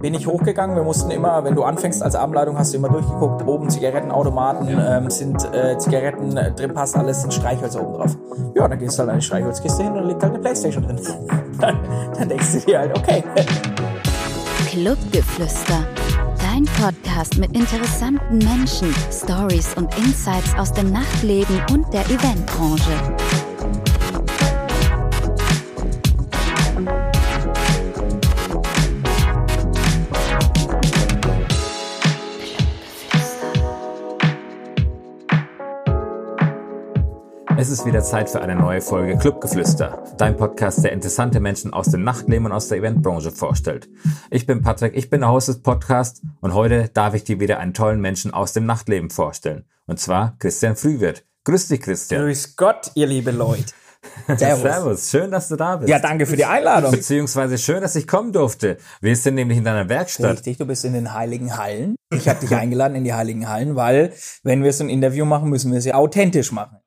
bin ich hochgegangen. Wir mussten immer, wenn du anfängst als Abendleitung, hast du immer durchgeguckt, oben Zigarettenautomaten, ähm, sind äh, Zigaretten äh, drin, passt alles, sind Streichhölzer oben drauf. Ja, dann gehst du halt an die Streichholzkiste hin und liegt halt eine Playstation drin. dann, dann denkst du dir halt, okay. Clubgeflüster. Dein Podcast mit interessanten Menschen, Stories und Insights aus dem Nachtleben und der Eventbranche. Es ist wieder Zeit für eine neue Folge Clubgeflüster, dein Podcast, der interessante Menschen aus dem Nachtleben und aus der Eventbranche vorstellt. Ich bin Patrick, ich bin der Host des Podcasts und heute darf ich dir wieder einen tollen Menschen aus dem Nachtleben vorstellen. Und zwar Christian Frühwirt. Grüß dich, Christian. Grüß Gott, ihr liebe Leute. Servus. Servus. Schön, dass du da bist. Ja, danke für die Einladung. Beziehungsweise schön, dass ich kommen durfte. Wir sind nämlich in deiner Werkstatt. Richtig, du bist in den Heiligen Hallen. Ich habe dich eingeladen in die Heiligen Hallen, weil wenn wir so ein Interview machen, müssen wir es ja authentisch machen.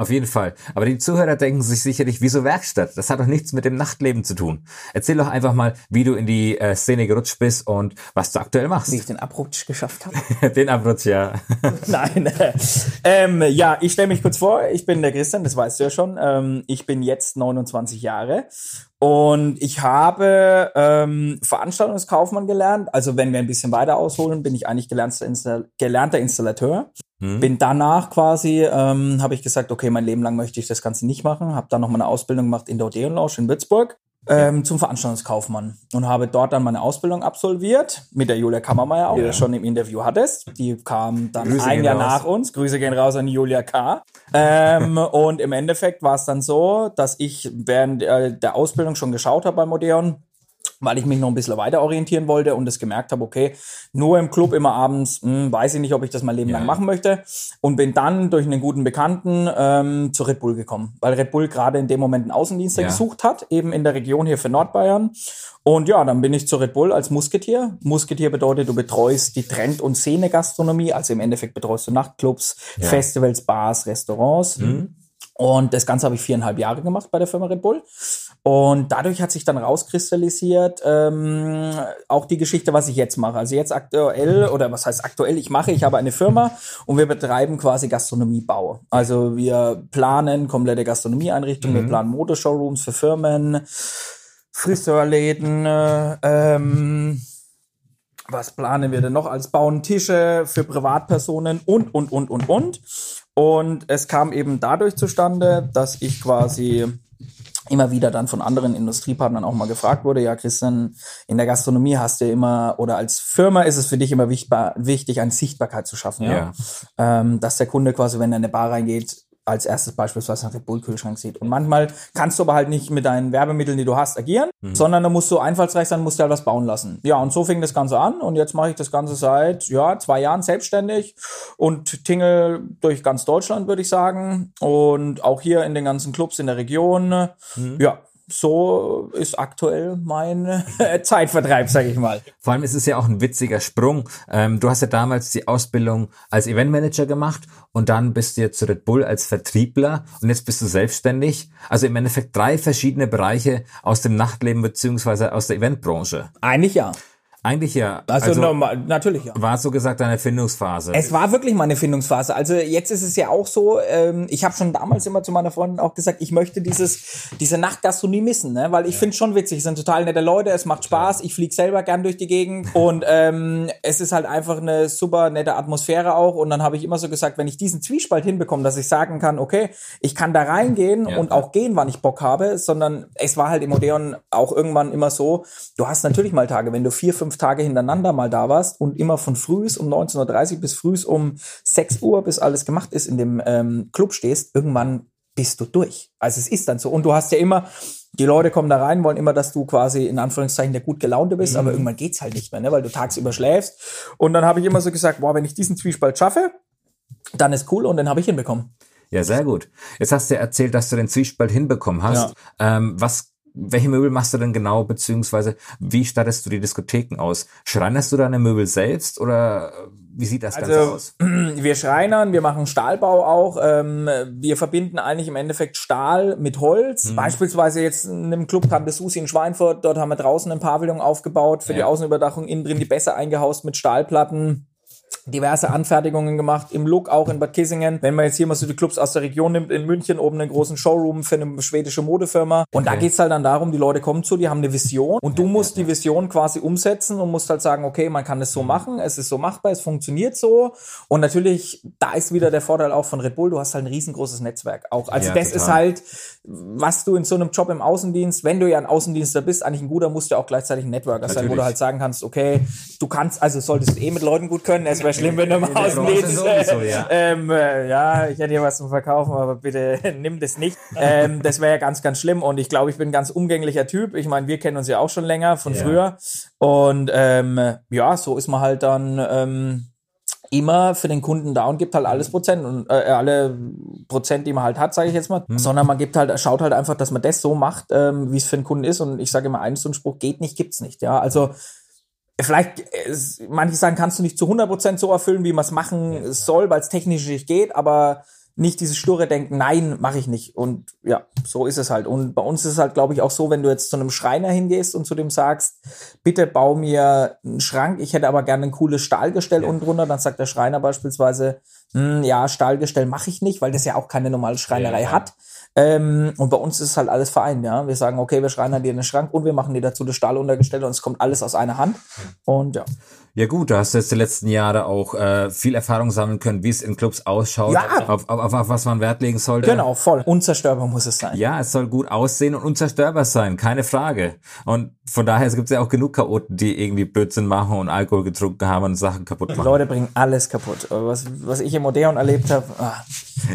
Auf jeden Fall. Aber die Zuhörer denken sich sicherlich, wieso Werkstatt? Das hat doch nichts mit dem Nachtleben zu tun. Erzähl doch einfach mal, wie du in die äh, Szene gerutscht bist und was du aktuell machst. Wie ich den Abrutsch geschafft habe. den Abrutsch, ja. Nein. Äh, ähm, ja, ich stelle mich kurz vor. Ich bin der Christian, das weißt du ja schon. Ähm, ich bin jetzt 29 Jahre und ich habe ähm, Veranstaltungskaufmann gelernt. Also wenn wir ein bisschen weiter ausholen, bin ich eigentlich gelernter, Install gelernter Installateur. Mhm. Bin danach quasi, ähm, habe ich gesagt, okay, mein Leben lang möchte ich das Ganze nicht machen. Habe dann noch mal eine Ausbildung gemacht in der Odeon Lounge in Würzburg ähm, zum Veranstaltungskaufmann und habe dort dann meine Ausbildung absolviert mit der Julia Kammermeier, auch, ja. die du schon im Interview hattest. Die kam dann Grüße ein Jahr raus. nach uns. Grüße gehen raus an Julia K. Ähm, und im Endeffekt war es dann so, dass ich während der Ausbildung schon geschaut habe beim Odeon, weil ich mich noch ein bisschen weiter orientieren wollte und es gemerkt habe, okay, nur im Club immer abends, mh, hm, weiß ich nicht, ob ich das mein Leben ja. lang machen möchte. Und bin dann durch einen guten Bekannten ähm, zu Red Bull gekommen, weil Red Bull gerade in dem Moment einen Außendienster ja. gesucht hat, eben in der Region hier für Nordbayern. Und ja, dann bin ich zu Red Bull als Musketier. Musketier bedeutet, du betreust die Trend- und Szene-Gastronomie, also im Endeffekt betreust du Nachtclubs, ja. Festivals, Bars, Restaurants. Mhm. Und das Ganze habe ich viereinhalb Jahre gemacht bei der Firma Red Bull. Und dadurch hat sich dann rauskristallisiert ähm, auch die Geschichte, was ich jetzt mache. Also jetzt aktuell, oder was heißt aktuell, ich mache, ich habe eine Firma und wir betreiben quasi Gastronomiebau. Also wir planen komplette Gastronomieeinrichtungen, mhm. wir planen Motorshowrooms für Firmen, Friseurläden, äh, ähm, was planen wir denn noch als bauen Tische für Privatpersonen und, und, und, und, und. Und es kam eben dadurch zustande, dass ich quasi immer wieder dann von anderen Industriepartnern auch mal gefragt wurde, ja Christian, in der Gastronomie hast du immer oder als Firma ist es für dich immer wichtig, eine Sichtbarkeit zu schaffen, ja. ja. Ähm, dass der Kunde quasi, wenn er in eine Bar reingeht, als erstes beispielsweise nach dem Bull-Kühlschrank sieht. Und manchmal kannst du aber halt nicht mit deinen Werbemitteln, die du hast, agieren, mhm. sondern da musst du einfallsreich sein, musst du halt was bauen lassen. Ja, und so fing das Ganze an und jetzt mache ich das Ganze seit ja, zwei Jahren selbstständig und tingle durch ganz Deutschland, würde ich sagen. Und auch hier in den ganzen Clubs in der Region. Mhm. Ja, so ist aktuell mein Zeitvertreib, sage ich mal. Vor allem ist es ja auch ein witziger Sprung. Ähm, du hast ja damals die Ausbildung als Eventmanager gemacht und dann bist du jetzt zu Red Bull als Vertriebler und jetzt bist du selbstständig. Also im Endeffekt drei verschiedene Bereiche aus dem Nachtleben beziehungsweise aus der Eventbranche. Eigentlich ja. Eigentlich ja. Also, also normal, natürlich ja. War so gesagt deine Findungsphase? Es war wirklich meine Findungsphase. Also jetzt ist es ja auch so, ähm, ich habe schon damals immer zu meiner Freundin auch gesagt, ich möchte dieses diese Nachtgastronomie missen, ne? weil ich ja. finde schon witzig, es sind total nette Leute, es macht Spaß, ja. ich fliege selber gern durch die Gegend und ähm, es ist halt einfach eine super nette Atmosphäre auch und dann habe ich immer so gesagt, wenn ich diesen Zwiespalt hinbekomme, dass ich sagen kann, okay, ich kann da reingehen ja. und auch gehen, wann ich Bock habe, sondern es war halt im Odeon auch irgendwann immer so, du hast natürlich mal Tage, wenn du vier, fünf fünf Tage hintereinander mal da warst und immer von frühs um 19.30 Uhr bis frühs um 6 Uhr, bis alles gemacht ist, in dem ähm, Club stehst, irgendwann bist du durch. Also es ist dann so. Und du hast ja immer, die Leute kommen da rein, wollen immer, dass du quasi in Anführungszeichen der gut gelaunte bist, mhm. aber irgendwann geht's halt nicht mehr, ne, weil du tagsüber schläfst. Und dann habe ich immer so gesagt, boah, wenn ich diesen Zwiespalt schaffe, dann ist cool und dann habe ich hinbekommen. Ja, sehr gut. Jetzt hast du erzählt, dass du den Zwiespalt hinbekommen hast. Ja. Ähm, was welche Möbel machst du denn genau, beziehungsweise wie stattest du die Diskotheken aus? Schreinerst du deine Möbel selbst oder wie sieht das Ganze Also aus? wir schreinern, wir machen Stahlbau auch. Ähm, wir verbinden eigentlich im Endeffekt Stahl mit Holz. Beispielsweise jetzt in einem Club Tante Susi in Schweinfurt. Dort haben wir draußen ein Pavillon aufgebaut für die Ja. Außenüberdachung. Innen drin die Bässe eingehaust mit Stahlplatten. Diverse Anfertigungen gemacht, im Look auch in Bad Kissingen. Wenn man jetzt hier mal so die Clubs aus der Region nimmt, in München oben einen großen Showroom für eine schwedische Modefirma. Und da Okay. geht's halt dann darum, die Leute kommen zu, die haben eine Vision und du musst die Vision quasi umsetzen und musst halt sagen, okay, man kann es so machen, es ist so machbar, es funktioniert so. Und natürlich, da ist wieder der Vorteil auch von Red Bull, du hast halt ein riesengroßes Netzwerk auch. Also Ja, das total. ist halt, was du in so einem Job im Außendienst, wenn du ja ein Außendienstler bist, eigentlich ein guter, musst du auch gleichzeitig ein Networker sein, wo du halt sagen kannst, okay, du kannst, also solltest du eh mit Leuten gut können, es wäre schlimm, wenn du Branche Außendienst, sowieso, ja. ähm, äh, ja, ich hätte hier was zum Verkaufen, aber bitte nimm das nicht. Ähm, das wäre ja ganz, ganz schlimm und ich glaube, ich bin ein ganz umgänglicher Typ. Ich meine, wir kennen uns ja auch schon länger von Ja. früher und ähm, ja, so ist man halt dann ähm, immer für den Kunden da und gibt halt alles Prozent und äh, alle Prozent, die man halt hat, sage ich jetzt mal, sondern man gibt halt, schaut halt einfach, dass man das so macht, ähm, wie es für den Kunden ist und ich sage immer, so einen Spruch geht nicht, gibt's nicht, ja, also vielleicht, äh, manche sagen, kannst du nicht zu 100% so erfüllen, wie man es machen soll, weil es technisch nicht geht, aber nicht dieses sture Denken, nein, mache ich nicht. Und ja, so ist es halt. Und bei uns ist es halt, glaube ich, auch so, wenn du jetzt zu einem Schreiner hingehst und zu dem sagst, bitte bau mir einen Schrank, ich hätte aber gerne ein cooles Stahlgestell unten drunter, dann sagt der Schreiner beispielsweise, "Hm, ja, Stahlgestell mache ich nicht, weil das ja auch keine normale Schreinerei Ja. hat. Ähm, und bei uns ist es halt alles vereint, ja. Wir sagen, okay, wir schreinern dir einen Schrank und wir machen dir dazu das Stahluntergestell und es kommt alles aus einer Hand. Und ja. Ja gut, du hast jetzt die letzten Jahre auch äh, viel Erfahrung sammeln können, wie es in Clubs ausschaut, Ja. auf, auf, auf, auf was man Wert legen sollte. Genau, voll. Unzerstörbar muss es sein. Ja, es soll gut aussehen und unzerstörbar sein, keine Frage. Und von daher es gibt ja auch genug Chaoten, die irgendwie Blödsinn machen und Alkohol getrunken haben und Sachen kaputt Die machen. Leute bringen alles kaputt. Was, was ich im Odeon erlebt habe, ah,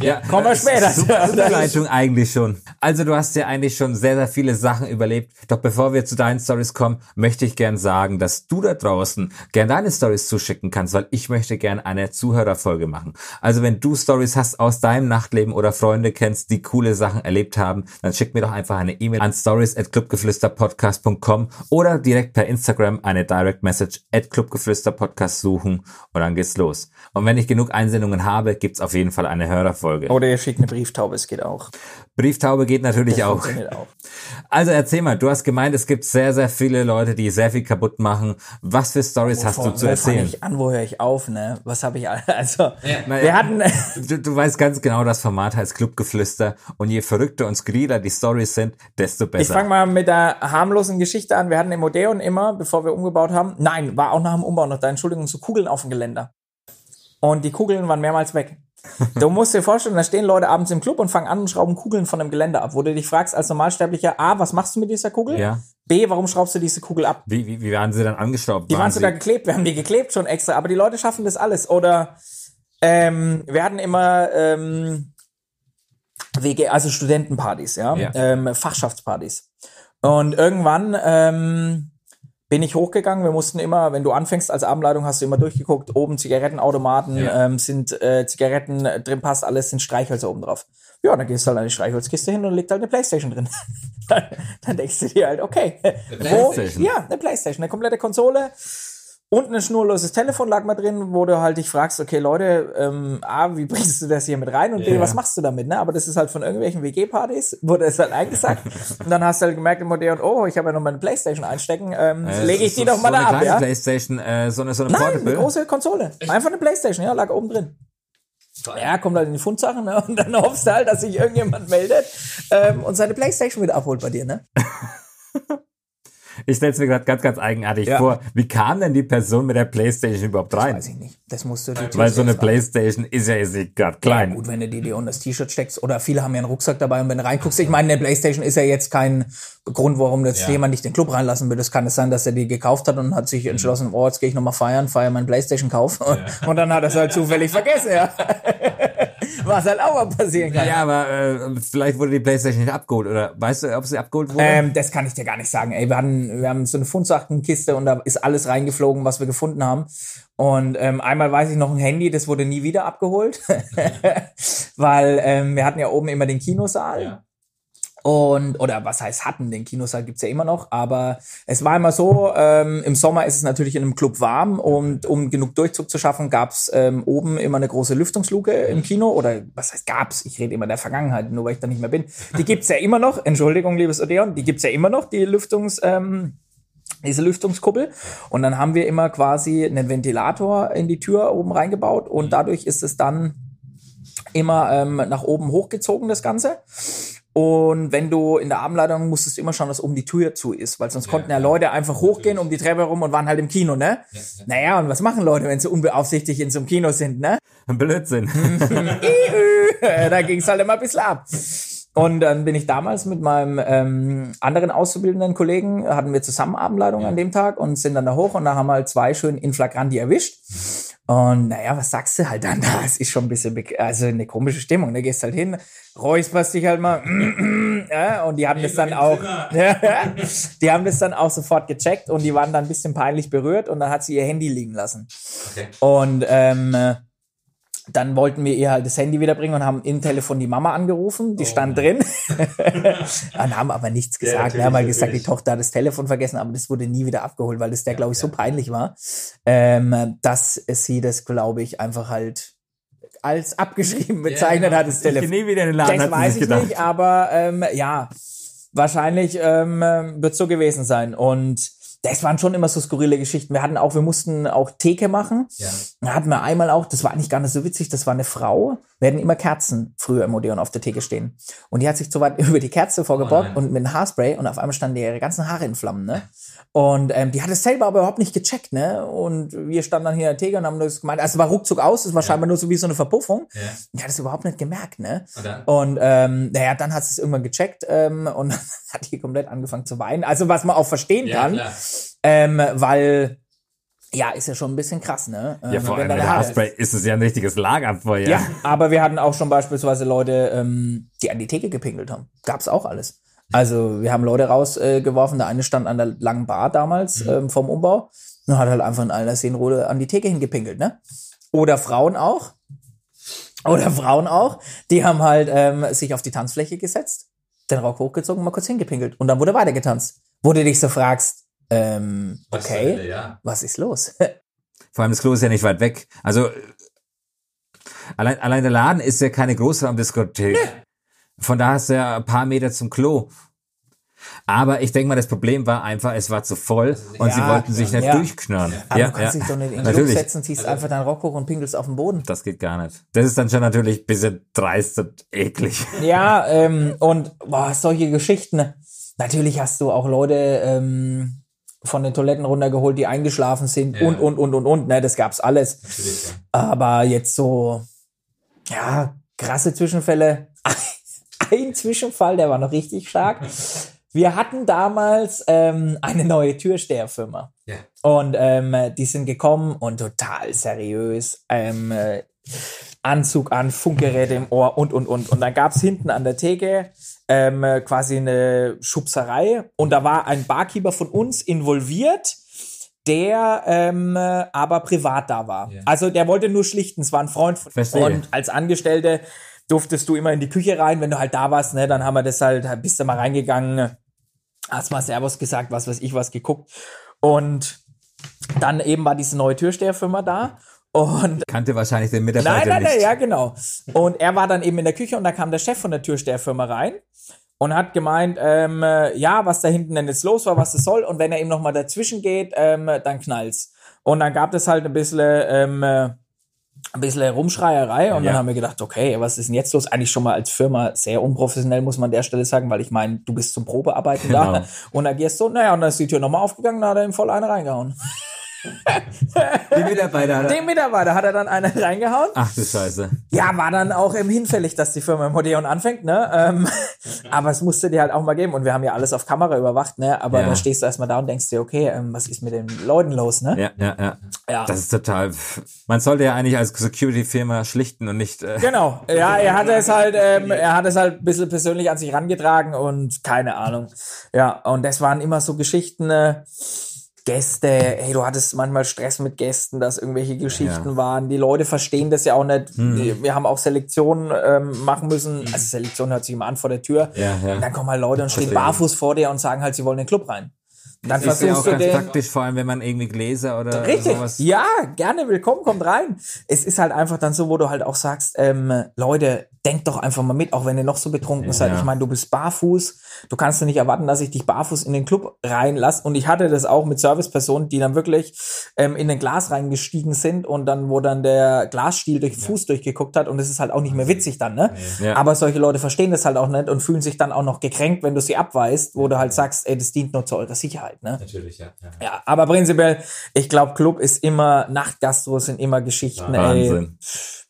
Ja, kommen wir später. Super Überleitung eigentlich schon. Also du hast ja eigentlich schon sehr, sehr viele Sachen überlebt. Doch bevor wir zu deinen Stories kommen, möchte ich gern sagen, dass du da draußen gern deine Stories zuschicken kannst, weil ich möchte gern eine Zuhörerfolge machen. Also wenn du Stories hast aus deinem Nachtleben oder Freunde kennst, die coole Sachen erlebt haben, dann schick mir doch einfach eine E-Mail an stories@clubgeflüsterpodcast.com oder direkt per Instagram eine Direct Message at clubgeflüsterpodcast suchen und dann geht's los. Und wenn ich genug Einsendungen habe, gibt's auf jeden Fall eine Hörerfolge. Oder ihr schickt eine Brieftaube, es geht auch. Brieftaube geht natürlich auch. Auch. Also erzähl mal, du hast gemeint, es gibt sehr, sehr viele Leute, die sehr viel kaputt machen. Was für Stories hast du zu Wo fange erzählen? ich an, wo höre ich auf, ne? Was habe ich, also, na wir ja. hatten, Du, du weißt ganz genau, das Format heißt Clubgeflüster und je verrückter und skurriler die Stories sind, desto ich besser. fange mal mit der harmlosen Geschichte an. Wir hatten im Odeon immer, bevor wir umgebaut haben, nein, war auch nach dem Umbau noch da, Entschuldigung, so Kugeln auf dem Geländer. Und die Kugeln waren mehrmals weg. Du musst dir vorstellen, da stehen Leute abends im Club und fangen an und schrauben Kugeln von dem Geländer ab, wo du dich fragst als Normalsterblicher, A, was machst du mit dieser Kugel? Ja. B, warum schraubst du diese Kugel ab? wie, wie, wie waren sie dann angeschraubt? Die waren sogar geklebt, wir haben die geklebt schon extra, aber die Leute schaffen das alles. Oder ähm, wir hatten immer ähm, WG, also Studentenpartys, ja, Ja. Ähm, Fachschaftspartys. Und irgendwann ähm, bin ich hochgegangen. Wir mussten immer, wenn du anfängst als Abendleitung, hast du immer durchgeguckt, oben Zigarettenautomaten, Ja. ähm, sind äh, Zigaretten äh, drin, passt alles, sind Streichhölzer oben drauf. Ja, dann gehst du halt an die Streichholzkiste hin und liegt halt eine Playstation drin. dann, dann denkst du dir halt, okay, wo, Playstation? ja, eine Playstation, eine komplette Konsole. Und ein schnurloses Telefon lag mal drin, wo du halt dich fragst, okay, Leute, ähm, A, wie bringst du das hier mit rein? Und B, Ja. was machst du damit? Ne? Aber das ist halt von irgendwelchen WG-Partys, wurde es halt eingesagt. und dann hast du halt gemerkt im Modell, oh, ich habe ja noch mal eine Playstation einstecken, ähm, Äh, lege ich so- die doch mal so da eine ab, ja? Playstation, äh, so eine, so eine Nein, Portable. eine große Konsole. Einfach eine Playstation, ja, lag oben drin. Ja, kommt halt in die Fundsachen, ne? Und dann hoffst du halt, dass sich irgendjemand meldet ähm, und seine Playstation wieder abholt bei dir, ne? Ich stell's mir gerade ganz, ganz eigenartig Ja. vor. Wie kam denn die Person mit der Playstation überhaupt rein? Weiß ich nicht. Das musst du die Weil so eine Playstation ist ja jetzt nicht gerade Ja, klein. gut, wenn du die dir unter das T-Shirt steckst. Oder viele haben ja einen Rucksack dabei und wenn du reinguckst, ich meine, eine Playstation ist ja jetzt kein Grund, warum jetzt Ja. jemand nicht den Club reinlassen will. Es kann es sein, dass er die gekauft hat und hat sich entschlossen, oh, jetzt gehe ich nochmal feiern, feier meinen Playstation-Kauf. Und dann hat er es halt zufällig vergessen, ja. Was halt auch mal passieren kann. Ja, aber äh, vielleicht wurde die Playstation nicht abgeholt oder weißt du, ob sie abgeholt wurde? Ähm, das kann ich dir gar nicht sagen. Ey, wir hatten, wir haben so eine Fundsachtenkiste und da ist alles reingeflogen, was wir gefunden haben. Und ähm, einmal weiß ich noch ein Handy, das wurde nie wieder abgeholt, weil ähm, wir hatten ja oben immer den Kinosaal. Ja. Und, oder was heißt hatten, den Kinosaal gibt's ja immer noch, aber es war immer so, ähm, im Sommer ist es natürlich in einem Club warm und um genug Durchzug zu schaffen, gab's ähm, oben immer eine große Lüftungsluke im Kino oder was heißt gab's? Ich rede immer der Vergangenheit, nur weil ich da nicht mehr bin. Die gibt's ja immer noch, Entschuldigung, liebes Odeon, die gibt's ja immer noch, die Lüftungs... Ähm, diese Lüftungskuppel und dann haben wir immer quasi einen Ventilator in die Tür oben reingebaut und dadurch ist es dann immer ähm, nach oben hochgezogen, das Ganze. Und wenn du in der Abendleitung musstest du immer schauen, dass oben die Tür zu ist, weil sonst konnten ja Leute einfach hochgehen um die Treppe rum und waren halt im Kino, ne? Naja, und was machen Leute, wenn sie unbeaufsichtigt in so einem Kino sind, ne? Blödsinn. da ging's halt immer ein bisschen ab. Und dann bin ich damals mit meinem ähm, anderen auszubildenden Kollegen, hatten wir zusammen Abendleitung an dem Tag und sind dann da hoch und da haben halt zwei schön in Flagranti erwischt. Und naja, was sagst du halt dann da? Es ist schon ein bisschen, also eine komische Stimmung. Da gehst halt hin, räusperst dich halt mal. ja, und die haben das dann auch, die haben das dann auch sofort gecheckt und die waren dann ein bisschen peinlich berührt und dann hat sie ihr Handy liegen lassen. Okay. Und ähm, dann wollten wir ihr halt das Handy wiederbringen und haben im Telefon die Mama angerufen, die stand drin. und haben aber nichts gesagt. natürlich, wir haben halt gesagt, die. Tochter hat das Telefon vergessen, aber das wurde nie wieder abgeholt, weil das der, glaube ich, so peinlich war, ähm, dass sie das, glaube ich, einfach halt als abgeschrieben bezeichnet hat, das Ich geh Telefon. nie wieder in den Laden, Das hat weiß ich gedacht. nicht, aber ähm, ja, wahrscheinlich ähm, wird so gewesen sein. Und das waren schon immer so skurrile Geschichten. Wir hatten auch, wir mussten auch Theke machen. Ja. Da hatten wir einmal auch, das war eigentlich gar nicht so witzig, das war eine Frau. Wir hatten immer Kerzen früher im Odeon auf der Theke stehen. Und die hat sich so weit über die Kerze vorgebeugt nein. und mit einem Haarspray und auf einmal standen ihre ganzen Haare in Flammen, ne? Und ähm, die hat es selber aber überhaupt nicht gecheckt, ne? Und wir standen dann hier in der Theke und haben das gemeint, also es war ruckzuck aus, es war scheinbar nur so wie so eine Verpuffung. Ja. Die hat es überhaupt nicht gemerkt, ne? Und? Und ähm, naja, dann hat sie es irgendwann gecheckt ähm, und hat die komplett angefangen zu weinen. Also was man auch verstehen Ja, kann, klar. ähm, weil ja, ist ja schon ein bisschen krass, ne? Ja, Ähm, vor allem der Haarspray ist es ja ein richtiges Lagerfeuer. Ja, aber wir hatten auch schon beispielsweise Leute, ähm, die an die Theke gepinkelt haben. Gab's auch alles. Also wir haben Leute rausgeworfen. Äh, der eine stand an der langen Bar damals ähm, vom Umbau und hat halt einfach in einer Szenenrolle an die Theke hingepinkelt, ne? Oder Frauen auch. Oder Frauen auch. Die haben halt ähm, sich auf die Tanzfläche gesetzt, den Rock hochgezogen, mal kurz hingepinkelt und dann wurde weiter getanzt. Wo du dich so fragst, ähm, okay, Ja. was ist los? Vor allem das Klo ist ja nicht weit weg. Also allein, allein der Laden ist ja keine Großraumdiskothek. Von da hast du ja ein paar Meter zum Klo. Aber ich denke mal, das Problem war einfach, es war zu voll und sie Ja, wollten sich nicht ja. durchknurren. Aber ja, du kannst ja. dich doch nicht in den Club setzen, ziehst einfach deinen Rock hoch und pinkelst auf den Boden. Das geht gar nicht. Das ist dann schon natürlich ein bisschen dreist und eklig. Ja, ähm, und boah, solche Geschichten. Natürlich hast du auch Leute ähm, von den Toiletten runtergeholt, die eingeschlafen sind Ja. und, und, und, und, und. Ne, das gab's alles. Aber jetzt so, ja, krasse Zwischenfälle. Ein Zwischenfall, der war noch richtig stark. Wir hatten damals ähm, eine neue Türsteherfirma. Ja. Und ähm, die sind gekommen und total seriös. Ähm, äh, Anzug an, Funkgeräte im Ohr und, und, und. Und dann gab's hinten an der Theke ähm, äh, quasi eine Schubserei. Und da war ein Barkeeper von uns involviert, der ähm, äh, aber privat da war. Ja. Also der wollte nur schlichten, es war ein Freund von Verstehe. Und als Angestellte durftest du immer in die Küche rein, wenn du halt da warst, ne, dann haben wir das halt, bist du mal reingegangen, hast mal Servus gesagt, was weiß ich was geguckt. Und dann eben war diese neue Türsteherfirma da. Und Kannte wahrscheinlich den Mitarbeiter nein, nein, nicht. nein, ja, genau. Und er war dann eben in der Küche und da kam der Chef von der Türsteherfirma rein und hat gemeint, ähm, äh, ja, was da hinten denn jetzt los war, was das soll. Und wenn er eben noch mal dazwischen geht, ähm, dann knallt's. Und dann gab es halt ein bisschen, ähm, äh, ein bisschen Rumschreierei und Ja. dann haben wir gedacht, okay, was ist denn jetzt los? Eigentlich schon mal als Firma sehr unprofessionell, muss man an der Stelle sagen, weil ich meine, du bist zum Probearbeiten Genau. da und agierst so, naja, und dann ist die Tür nochmal aufgegangen, da hat er ihm voll eine reingehauen. Die Mitarbeiter. Dem Mitarbeiter hat er dann eine reingehauen. Ach du Scheiße. Ja, war dann auch ähm, hinfällig, dass die Firma im Odeon anfängt, ne? Ähm, aber es musste dir halt auch mal geben. Und wir haben ja alles auf Kamera überwacht, ne? Aber Ja. dann stehst du erstmal da und denkst dir, okay, ähm, was ist mit den Leuten los, ne? Ja, ja, ja. Ja. Das ist total. Man sollte ja eigentlich als Security-Firma schlichten und nicht. Äh, Genau, ja, er hat es halt, ähm, er hat es halt ein bisschen persönlich an sich rangetragen und keine Ahnung. Ja, und das waren immer so Geschichten, äh, Gäste, hey, du hattest manchmal Stress mit Gästen, dass irgendwelche Geschichten ja. waren. Die Leute verstehen das ja auch nicht. Hm. Wir haben auch Selektionen ähm, machen müssen. Also Selektion hört sich immer an vor der Tür. Ja, ja. Und dann kommen halt Leute und stehen barfuß vor dir und sagen halt, sie wollen in den Club rein. Dann das ist ja auch ganz praktisch, vor allem wenn man irgendwie Gläser oder richtig, sowas. Ja, gerne willkommen, kommt rein. Es ist halt einfach dann so, wo du halt auch sagst, ähm, Leute, denkt doch einfach mal mit, auch wenn ihr noch so betrunken ja, seid. Ich meine, du bist barfuß, du kannst ja nicht erwarten, dass ich dich barfuß in den Club reinlasse. Und ich hatte das auch mit Servicepersonen, die dann wirklich ähm, in ein Glas reingestiegen sind und dann, wo dann der Glasstiel durch den Fuß ja. durchgeguckt hat und das ist halt auch nicht mehr witzig dann, ne? Ja. Aber solche Leute verstehen das halt auch nicht und fühlen sich dann auch noch gekränkt, wenn du sie abweist, wo du halt sagst, ey, das dient nur zu eurer Sicherheit, ne? Natürlich, ja. Ja, ja aber prinzipiell, ich glaube, Club ist immer, Nachtgastro sind immer Geschichten, Wahnsinn. ey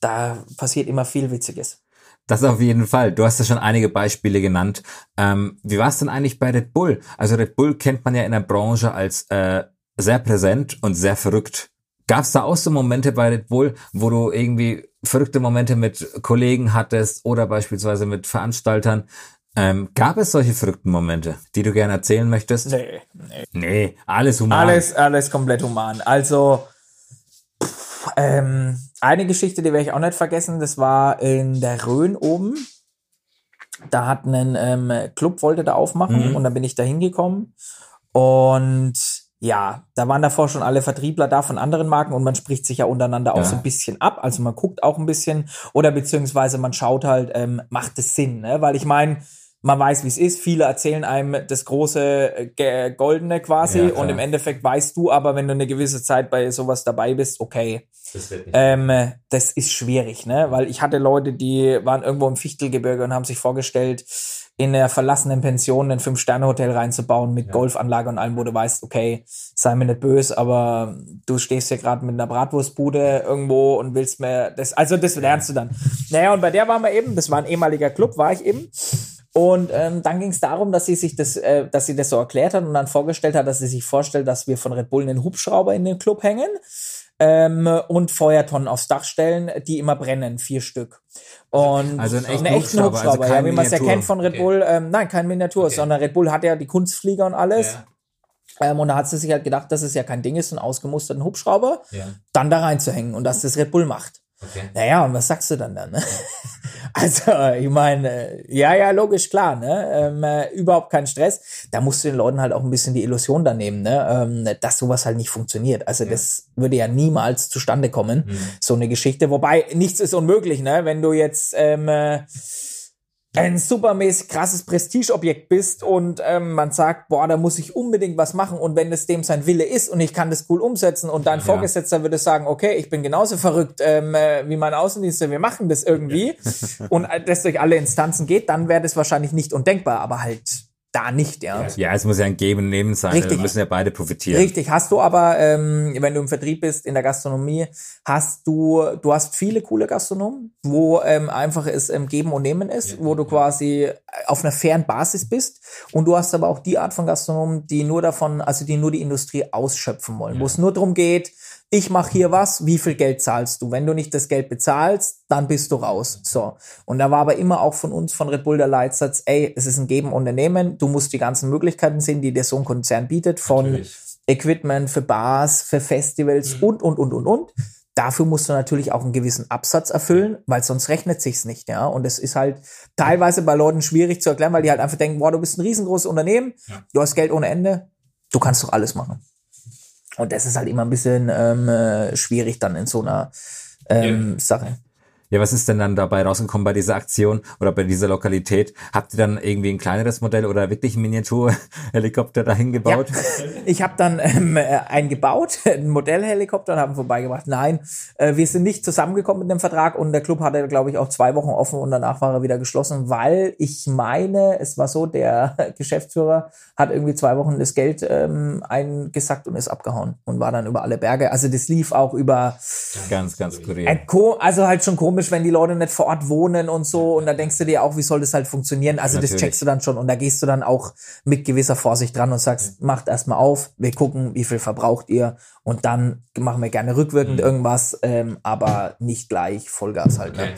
da passiert immer viel Witziges. Das auf jeden Fall. Du hast ja schon einige Beispiele genannt. Ähm, wie war es denn eigentlich bei Red Bull? Also Red Bull kennt man ja in der Branche als äh, sehr präsent und sehr verrückt. Gab es da auch so Momente bei Red Bull, wo du irgendwie verrückte Momente mit Kollegen hattest oder beispielsweise mit Veranstaltern? Ähm, gab es solche verrückten Momente, die du gerne erzählen möchtest? Nee, nee. Nee, alles human. Alles, alles komplett human. Also, pff, ähm, eine Geschichte, die werde ich auch nicht vergessen, das war in der Rhön oben. Da hat ein ähm, Club, wollte da aufmachen mhm. und dann bin ich da hingekommen. Und ja, da waren davor schon alle Vertriebler da von anderen Marken und man spricht sich ja untereinander ja. auch so ein bisschen ab. Also man guckt auch ein bisschen oder beziehungsweise man schaut halt, ähm, macht es Sinn, ne? Weil ich meine, man weiß, wie es ist. Viele erzählen einem das große äh, Goldene quasi ja, und im Endeffekt weißt du aber, wenn du eine gewisse Zeit bei sowas dabei bist, okay, das, ähm, das ist schwierig, ne? Weil ich hatte Leute, die waren irgendwo im Fichtelgebirge und haben sich vorgestellt, in der verlassenen Pension ein Fünf-Sterne-Hotel reinzubauen mit ja. Golfanlage und allem, wo du weißt, okay, sei mir nicht böse, aber du stehst hier gerade mit einer Bratwurstbude irgendwo und willst mir das, also das lernst du dann. Naja, und bei der waren wir eben, das war ein ehemaliger Club, war ich eben. Und ähm, dann ging es darum, dass sie sich das, äh, dass sie das so erklärt hat und dann vorgestellt hat, dass sie sich vorstellt, dass wir von Red Bull einen Hubschrauber in den Club hängen ähm, und Feuertonnen aufs Dach stellen, die immer brennen, vier Stück. Und also einen echten, einen echten Hubschrauber, Hubschrauber also ja, wie man es ja kennt von Red okay. Bull. Ähm, nein, kein Miniatur, okay. sondern Red Bull hat ja die Kunstflieger und alles. Ja. Ähm, und da hat sie sich halt gedacht, dass es ja kein Ding ist, einen ausgemusterten Hubschrauber ja. dann da reinzuhängen und dass das Red Bull macht. Okay. Naja, und was sagst du dann dann? Ne? Also, ich meine, ja, ja, logisch, klar, ne? Ähm, äh, überhaupt kein Stress. Da musst du den Leuten halt auch ein bisschen die Illusion da nehmen, ne? Ähm, dass sowas halt nicht funktioniert. Also, ja. das würde ja niemals zustande kommen, mhm. so eine Geschichte. Wobei, nichts ist unmöglich, ne? Wenn du jetzt ähm, äh, ein supermäßig krasses Prestigeobjekt bist und ähm, man sagt, boah, da muss ich unbedingt was machen und wenn es dem sein Wille ist und ich kann das cool umsetzen und dein ja. Vorgesetzter würde sagen, okay, ich bin genauso verrückt ähm, äh, wie mein Außendienst, wir machen das irgendwie und äh, das durch alle Instanzen geht, dann wäre das wahrscheinlich nicht undenkbar, aber halt da nicht, ja. Ja, es muss ja ein Geben und Nehmen sein. Richtig. Wir müssen ja beide profitieren. Richtig. Hast du aber, ähm, wenn du im Vertrieb bist, in der Gastronomie, hast du, du hast viele coole Gastronomen, wo ähm, einfach es ähm, Geben und Nehmen ist, ja. wo du quasi auf einer fairen Basis bist. Und du hast aber auch die Art von Gastronomen, die nur davon, also die nur die Industrie ausschöpfen wollen, ja. wo es nur darum geht, ich mache hier was, wie viel Geld zahlst du? Wenn du nicht das Geld bezahlst, dann bist du raus. So. Und da war aber immer auch von uns, von Red Bull der Leitsatz, ey, es ist ein Geben Unternehmen, du musst die ganzen Möglichkeiten sehen, die dir so ein Konzern bietet, von natürlich. Equipment für Bars, für Festivals mhm. und, und, und, und, und. Dafür musst du natürlich auch einen gewissen Absatz erfüllen, weil sonst rechnet sich's nicht, ja. Und es ist halt teilweise bei Leuten schwierig zu erklären, weil die halt einfach denken, boah, du bist ein riesengroßes Unternehmen, ja. du hast Geld ohne Ende, du kannst doch alles machen. Und das ist halt immer ein bisschen ähm, äh, schwierig dann in so einer ähm, ja. Sache. Ja, was ist denn dann dabei rausgekommen bei dieser Aktion oder bei dieser Lokalität? Habt ihr dann irgendwie ein kleineres Modell oder wirklich ein Miniaturhelikopter dahin gebaut? Ja. Ich habe dann ähm, äh, einen gebaut, einen Modellhelikopter und haben vorbeigebracht. Nein, äh, wir sind nicht zusammengekommen mit dem Vertrag und der Club hatte, glaube ich, auch zwei Wochen offen und danach war er wieder geschlossen, weil ich meine, es war so, der Geschäftsführer hat irgendwie zwei Wochen das Geld ähm, eingesackt und ist abgehauen und war dann über alle Berge. Also das lief auch über ganz, ganz kurios. Also halt schon komisch komisch, wenn die Leute nicht vor Ort wohnen und so. Und da denkst du dir auch, wie soll das halt funktionieren? Also Natürlich. das checkst du dann schon. Und da gehst du dann auch mit gewisser Vorsicht dran und sagst, macht erstmal auf, wir gucken, wie viel verbraucht ihr. Und dann machen wir gerne rückwirkend mhm. irgendwas, ähm, aber nicht gleich Vollgas halt. Ne?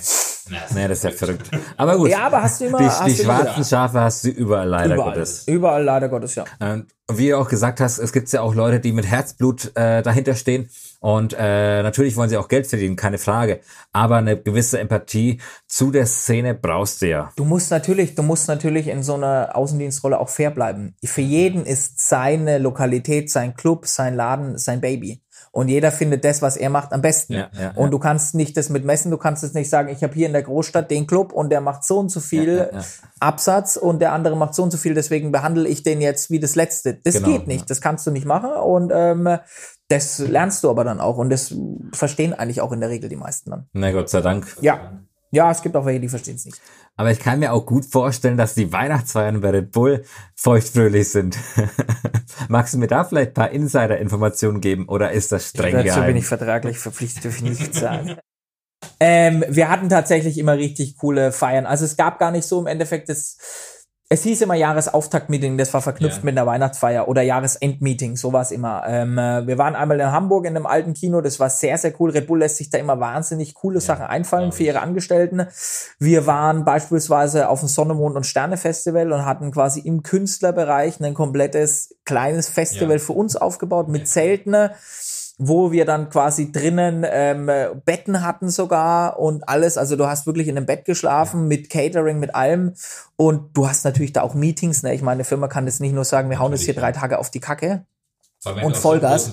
Nee, das ist ja verrückt. Aber gut. Ja, aber hast du immer- Die, hast die schwarzen. Schafe hast du überall leider Überall. Gottes. Überall leider Gottes, ja. Und wie du auch gesagt hast, es gibt ja auch Leute, die mit Herzblut äh, dahinter stehen. Und äh, natürlich wollen sie auch Geld verdienen, keine Frage. Aber eine gewisse Empathie zu der Szene brauchst du ja. Du musst natürlich, du musst natürlich in so einer Außendienstrolle auch fair bleiben. Für jeden ist seine Lokalität, sein Club, sein Laden, sein Baby. Und jeder findet das, was er macht, am besten. Ja, ja, und du kannst nicht das mit messen, du kannst es nicht sagen, ich habe hier in der Großstadt den Club und der macht so und so viel ja. Absatz und der andere macht so und so viel, deswegen behandle ich den jetzt wie das Letzte. Das Genau, geht nicht, das kannst du nicht machen und ähm, das lernst du aber dann auch und das verstehen eigentlich auch in der Regel die meisten dann. Na Gott sei Dank. Ja, ja, es gibt auch welche, die verstehen es nicht. Aber ich kann mir auch gut vorstellen, dass die Weihnachtsfeiern bei Red Bull feuchtfröhlich sind. Magst du mir da vielleicht ein paar Insider-Informationen geben oder ist das streng Dazu bin geheim? ich vertraglich verpflichtet, darf ich nichts sagen. ähm, wir hatten tatsächlich immer richtig coole Feiern. Also es gab gar nicht so im Endeffekt das. Es hieß immer Jahresauftaktmeeting, das war verknüpft Ja. mit einer Weihnachtsfeier oder Jahresendmeeting, sowas immer. Ähm, äh, wir waren einmal in Hamburg in einem alten Kino, das war sehr, sehr cool. Red Bull lässt sich da immer wahnsinnig coole Sachen einfallen für ihre Angestellten. Wir waren beispielsweise auf dem Sonne, Mond und Sterne Festival und hatten quasi im Künstlerbereich ein komplettes kleines Festival Ja. für uns aufgebaut mit Zelten wo wir dann quasi drinnen ähm, äh, Betten hatten sogar und alles. Also du hast wirklich in einem Bett geschlafen mit Catering, mit allem. Und du hast natürlich da auch Meetings. Ne? Ich meine, eine Firma kann jetzt nicht nur sagen, wir hauen jetzt hier drei Tage auf die Kacke. Und Vollgas. So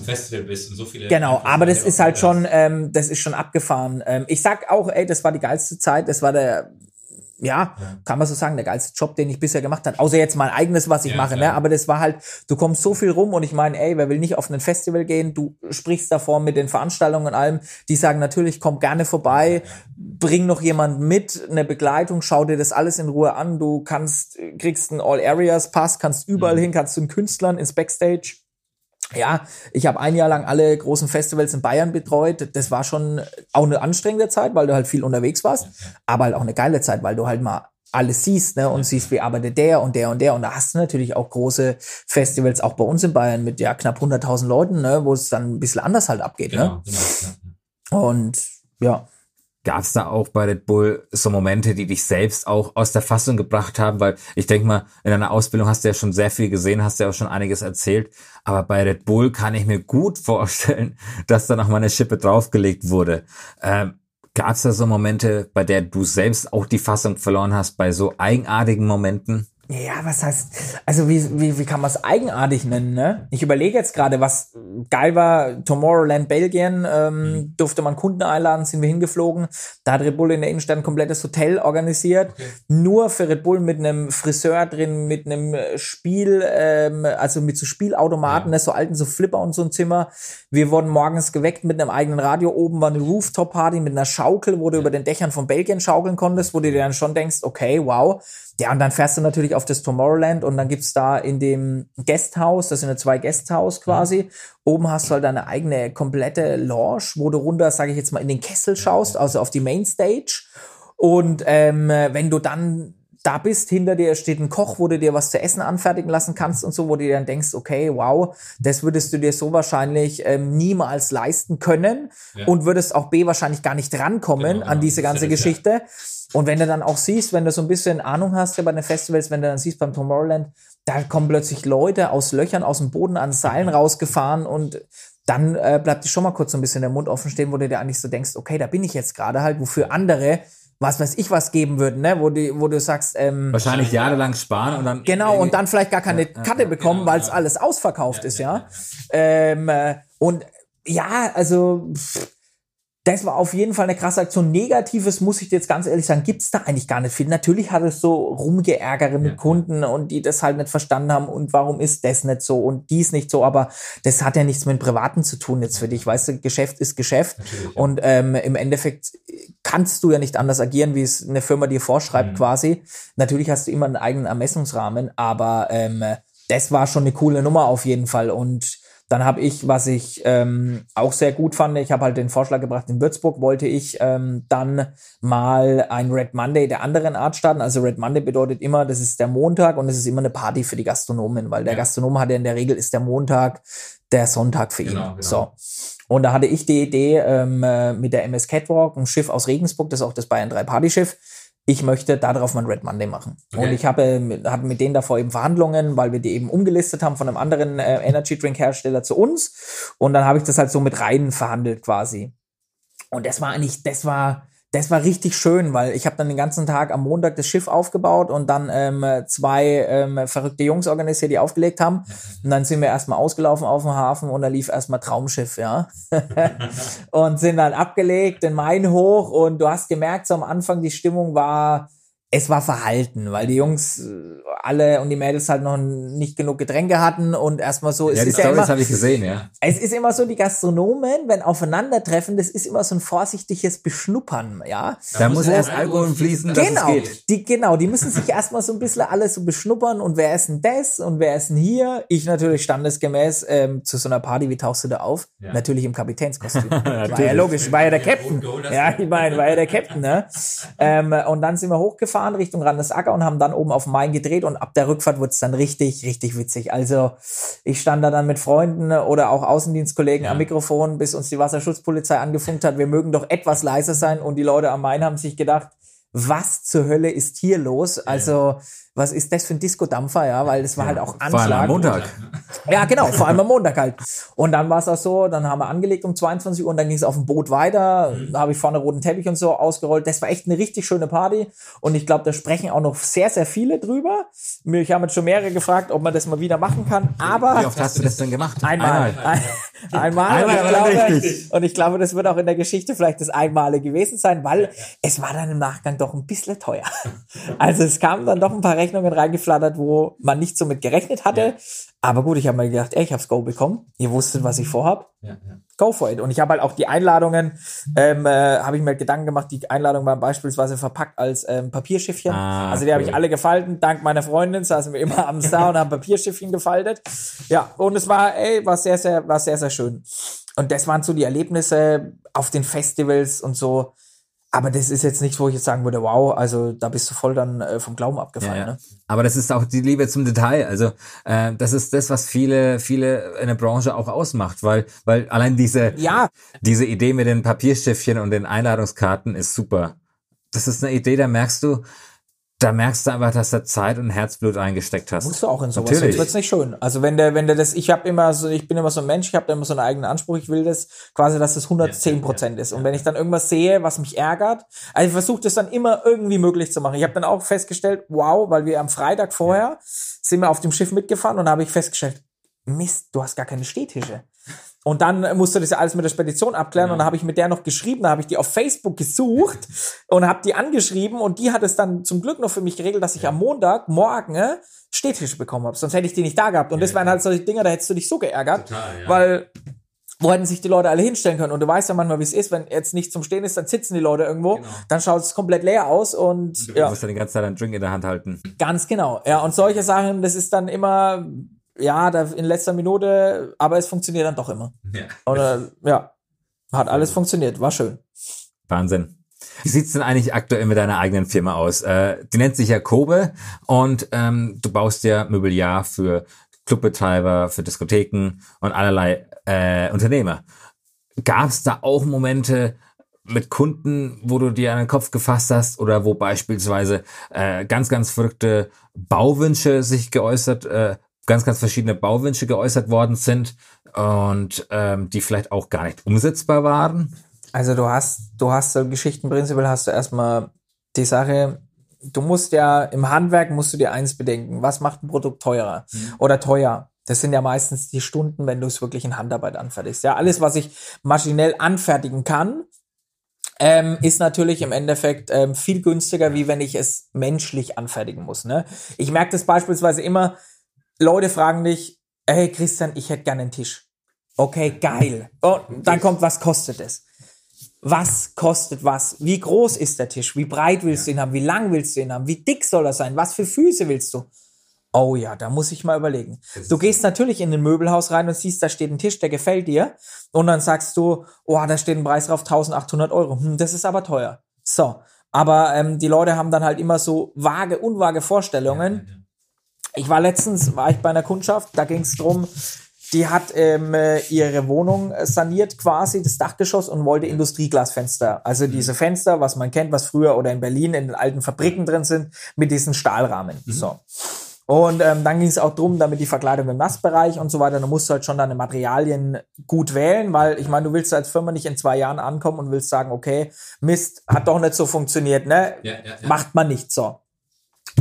und so viele Genau, aber das ist ja, halt schon, ähm, das ist schon abgefahren. Ähm, ich sag auch, ey, das war die geilste Zeit, das war der, ja, kann man so sagen, der geilste Job, den ich bisher gemacht habe. Außer jetzt mein eigenes, was ich Ja, mache, ne? Aber das war halt, du kommst so viel rum und ich meine, ey, wer will nicht auf ein Festival gehen? Du sprichst davor mit den Veranstaltungen und allem. Die sagen natürlich, komm gerne vorbei, bring noch jemanden mit, eine Begleitung, schau dir das alles in Ruhe an. Du kannst, kriegst einen All-Areas-Pass, kannst überall Mhm. hin, kannst zu den Künstlern ins Backstage. Ja, ich habe ein Jahr lang alle großen Festivals in Bayern betreut. Das war schon auch eine anstrengende Zeit, weil du halt viel unterwegs warst, aber halt auch eine geile Zeit, weil du halt mal alles siehst, ne, und siehst, wie arbeitet der und der und der. Und da hast du natürlich auch große Festivals, auch bei uns in Bayern mit ja knapp 100.000 Leuten, ne, wo es dann ein bisschen anders halt abgeht, Genau, ne. genau. Ja. Und ja, Gab es da auch bei Red Bull so Momente, die dich selbst auch aus der Fassung gebracht haben? Weil ich denke mal, in deiner Ausbildung hast du ja schon sehr viel gesehen, hast ja auch schon einiges erzählt. Aber bei Red Bull kann ich mir gut vorstellen, dass da noch mal eine Schippe draufgelegt wurde. Ähm, Gab es da so Momente, bei der du selbst auch die Fassung verloren hast, bei so eigenartigen Momenten? Ja, was heißt, also wie, wie, wie kann man es eigenartig nennen, ne? Ich überlege jetzt gerade, was geil war, Tomorrowland Belgien, ähm, durfte man Kunden einladen, sind wir hingeflogen. Da hat Red Bull in der Innenstadt ein komplettes Hotel organisiert, nur für Red Bull mit einem Friseur drin, mit einem Spiel, ähm, also mit so Spielautomaten, ne, so alten, so Flipper und so ein Zimmer. Wir wurden morgens geweckt mit einem eigenen Radio, oben war eine Rooftop-Party mit einer Schaukel, wo du über den Dächern von Belgien schaukeln konntest, wo du dir dann schon denkst, okay, wow. Ja, und dann fährst du natürlich auf das Tomorrowland und dann gibt's da in dem Guesthouse, das sind ja zwei Guesthouse quasi, oben hast du halt deine eigene komplette Lounge, wo du runter, sage ich jetzt mal, in den Kessel schaust, also auf die Mainstage. Und ähm, wenn du dann da bist, hinter dir steht ein Koch, wo du dir was zu essen anfertigen lassen kannst und so, wo du dir dann denkst, okay, wow, das würdest du dir so wahrscheinlich ähm, niemals leisten können Ja. und würdest auch B wahrscheinlich gar nicht rankommen Genau, an genau. diese Das ganze ist ja Geschichte. Und wenn du dann auch siehst, wenn du so ein bisschen Ahnung hast ja, bei den Festivals, wenn du dann siehst beim Tomorrowland, da kommen plötzlich Leute aus Löchern aus dem Boden an Seilen rausgefahren und dann äh, bleibt dir schon mal kurz so ein bisschen der Mund offen stehen, wo du dir eigentlich so denkst, okay, da bin ich jetzt gerade halt, wofür andere, was weiß ich, was geben würden, ne? Wo, die, wo du sagst, ähm, Wahrscheinlich jahrelang sparen und dann. Genau, und dann vielleicht gar keine Karte bekommen, genau, weil es ja. alles ausverkauft Ja, ist, ja, ja. ja, Ähm, äh, und ja, also pff, das war auf jeden Fall eine krasse Aktion. Negatives, muss ich dir jetzt ganz ehrlich sagen, gibt's da eigentlich gar nicht viel. Natürlich hat es so Rumgeärgere mit Ja. Kunden und die das halt nicht verstanden haben und warum ist das nicht so und dies nicht so, aber das hat ja nichts mit dem Privaten zu tun jetzt für dich. Weißt du, Geschäft ist Geschäft Natürlich, und ähm, im Endeffekt kannst du ja nicht anders agieren, wie es eine Firma dir vorschreibt Mhm. quasi. Natürlich hast du immer einen eigenen Ermessungsrahmen, aber ähm, das war schon eine coole Nummer auf jeden Fall. Und dann habe ich, was ich ähm, auch sehr gut fand, ich habe halt den Vorschlag gebracht, in Würzburg wollte ich ähm, dann mal ein Red Monday der anderen Art starten. Also Red Monday bedeutet immer, das ist der Montag und es ist immer eine Party für die Gastronomen, weil der Ja. Gastronom hat ja in der Regel ist der Montag der Sonntag für ihn. Genau, genau. So. Und da hatte ich die Idee ähm, äh, mit der MS Catwalk, ein Schiff aus Regensburg, das ist auch das Bayern 3 Partyschiff. Ich möchte darauf mein Red Monday machen. Okay. Und ich habe mit, hatte mit denen davor eben Verhandlungen, weil wir die eben umgelistet haben von einem anderen äh, Energy Drink Hersteller zu uns. Und dann habe ich das halt so mit rein verhandelt quasi. Und das war eigentlich, das war, das war richtig schön, weil ich habe dann den ganzen Tag am Montag das Schiff aufgebaut und dann ähm, zwei ähm, verrückte Jungs organisiert, die aufgelegt haben. Und dann sind wir erstmal ausgelaufen auf dem Hafen und da lief erstmal Traumschiff, ja. und sind dann abgelegt, den Main hoch und du hast gemerkt, so am Anfang die Stimmung war, es war verhalten, weil die Jungs äh, alle und die Mädels halt noch nicht genug Getränke hatten und erstmal so, es Ja, die ist ja Stories immer, habe ich gesehen, ja. es ist immer so, die Gastronomen, wenn aufeinandertreffen, das ist immer so ein vorsichtiges Beschnuppern, ja. Da muss erst Alkohol fließen, dass Genau, es geht. die, genau, die müssen sich erstmal so ein bisschen alles so beschnuppern und wer ist denn das und wer ist denn hier? Ich natürlich standesgemäß ähm, zu so einer Party, wie tauchst du da auf? Ja. Natürlich im Kapitänskostüm. war ja Natürlich. logisch, war ja der Captain. Ja, ich meine, war ja der Captain, ne? ähm, und dann sind wir hochgefahren Richtung Randesacker und haben dann oben auf Main gedreht und ab der Rückfahrt wurde es dann richtig, richtig witzig. Also ich stand da dann mit Freunden oder auch Außendienstkollegen Ja. am Mikrofon, bis uns die Wasserschutzpolizei angefunkt hat, wir mögen doch etwas leiser sein und die Leute am Main haben sich gedacht, was zur Hölle ist hier los? Also, was ist das für ein Disco-Dampfer, ja? Weil das war halt auch Vor allem am Anschlag. Montag. Ja, genau, vor allem am Montag halt. Und dann war es auch so, dann haben wir angelegt um 22 Uhr und dann ging es auf dem Boot weiter. Da habe ich vorne roten Teppich und so ausgerollt. Das war echt eine richtig schöne Party. Und ich glaube, da sprechen auch noch sehr, sehr viele drüber. Mich haben jetzt schon mehrere gefragt, ob man das mal wieder machen kann. Aber Wie oft hast du das denn gemacht? Einmal. Ein, einmal. Einmal, und, ich glaube, richtig. und ich glaube, das wird auch in der Geschichte vielleicht das Einmale gewesen sein, weil es war dann im Nachgang doch ein bisschen teuer. Also es kamen dann doch ein paar Rechnungen reingeflattert, wo man nicht so mit gerechnet hatte. Aber gut, ich habe mir gedacht, ey, ich hab's Go bekommen. Ihr wusstet, was ich vorhab. Ja, ja. Go for it. Und ich habe halt auch die Einladungen, ähm, äh, habe ich mir Gedanken gemacht, die Einladungen waren beispielsweise verpackt als ähm, Papierschiffchen. Ah, also die habe cool. ich alle gefalten. Dank meiner Freundin saßen wir immer abends da und haben Papierschiffchen gefaltet. Ja, und es war, ey, war sehr, sehr, war sehr, sehr schön. Und das waren so die Erlebnisse auf den Festivals und so. Aber das ist jetzt nichts, wo ich jetzt sagen würde, wow, also da bist du voll dann äh, vom Glauben abgefallen. Ja, ja. Ne? Aber das ist auch die Liebe zum Detail. Also äh, das ist das, was viele, viele in der Branche auch ausmacht, weil, weil allein diese, Ja, diese Idee mit den Papierschiffchen und den Einladungskarten ist super. Das ist eine Idee, da merkst du, da merkst du einfach, dass du Zeit und Herzblut eingesteckt hast. Musst du auch in sowas, Natürlich. sonst wird's nicht schön. Also wenn der, wenn der das, ich habe immer so, ich bin immer so ein Mensch, ich habe da immer so einen eigenen Anspruch, ich will das quasi, dass es 110 Prozent ist. Und wenn ich dann irgendwas sehe, was mich ärgert, also ich versuche das dann immer irgendwie möglich zu machen. Ich habe dann auch festgestellt, wow, weil wir am Freitag vorher sind wir auf dem Schiff mitgefahren und da habe ich festgestellt, Mist, du hast gar keine Stehtische. Und dann musst du das ja alles mit der Spedition abklären und dann habe ich mit der noch geschrieben, da habe ich die auf Facebook gesucht und habe die angeschrieben und die hat es dann zum Glück noch für mich geregelt, dass ich am Montag morgen äh, Stehtische bekommen habe. Sonst hätte ich die nicht da gehabt. Und das waren halt solche Dinger, da hättest du dich so geärgert, Total, ja. weil wo hätten sich die Leute alle hinstellen können? Und du weißt ja manchmal, wie es ist, wenn jetzt nicht zum Stehen ist, dann sitzen die Leute irgendwo, Genau. dann schaut es komplett leer aus und Du ja. musst dann die ganze Zeit einen Drink in der Hand halten. Ganz genau. Ja, und solche Sachen, das ist dann immer, ja, da in letzter Minute, aber es funktioniert dann doch immer. Ja. Oder, ja, hat alles funktioniert, war schön. Wahnsinn. Wie sieht's denn eigentlich aktuell mit deiner eigenen Firma aus? Äh, die nennt sich ja Kobe und ähm, du baust ja Mobiliar für Clubbetreiber, für Diskotheken und allerlei äh, Unternehmer. Gab's da auch Momente mit Kunden, wo du dir an den Kopf gefasst hast oder wo beispielsweise äh, ganz, ganz verrückte Bauwünsche sich geäußert, äh, ganz, ganz verschiedene Bauwünsche geäußert worden sind und ähm, die vielleicht auch gar nicht umsetzbar waren? Also du hast, du hast so Geschichten prinzipiell hast du erstmal die Sache, du musst ja im Handwerk musst du dir eins bedenken, was macht ein Produkt teurer oder teuer? Das sind ja meistens die Stunden, wenn du es wirklich in Handarbeit anfertigst. Ja, alles, was ich maschinell anfertigen kann, ähm, ist natürlich im Endeffekt ähm, viel günstiger, wie wenn ich es menschlich anfertigen muss. Ne? Ich merke das beispielsweise immer, Leute fragen dich, hey Christian, ich hätte gerne einen Tisch. Okay, geil. Und dann kommt, was kostet es? Was kostet was? Wie groß ist der Tisch? Wie breit willst du ihn haben? Wie lang willst du ihn haben? Wie dick soll er sein? Was für Füße willst du? Oh ja, da muss ich mal überlegen. Du gehst natürlich in ein Möbelhaus rein und siehst, da steht ein Tisch, der gefällt dir. Und dann sagst du, oh, da steht ein Preis drauf, 1800 Euro. Hm, das ist aber teuer. So. Aber ähm, die Leute haben dann halt immer so vage, unvage Vorstellungen. Ich war letztens, war ich bei einer Kundschaft, da ging es drum, die hat ähm, äh, ihre Wohnung äh, saniert quasi, das Dachgeschoss und wollte Industrieglasfenster. Also diese Fenster, was man kennt, was früher oder in Berlin in den alten Fabriken drin sind, mit diesen Stahlrahmen. So. Und ähm, dann ging es auch drum, damit die Verkleidung im Nassbereich und so weiter, da musst du halt schon deine Materialien gut wählen, weil ich meine, du willst als Firma nicht in zwei Jahren ankommen und willst sagen, okay, Mist, hat doch nicht so funktioniert, ne? Ja, ja, ja. Macht man nicht so.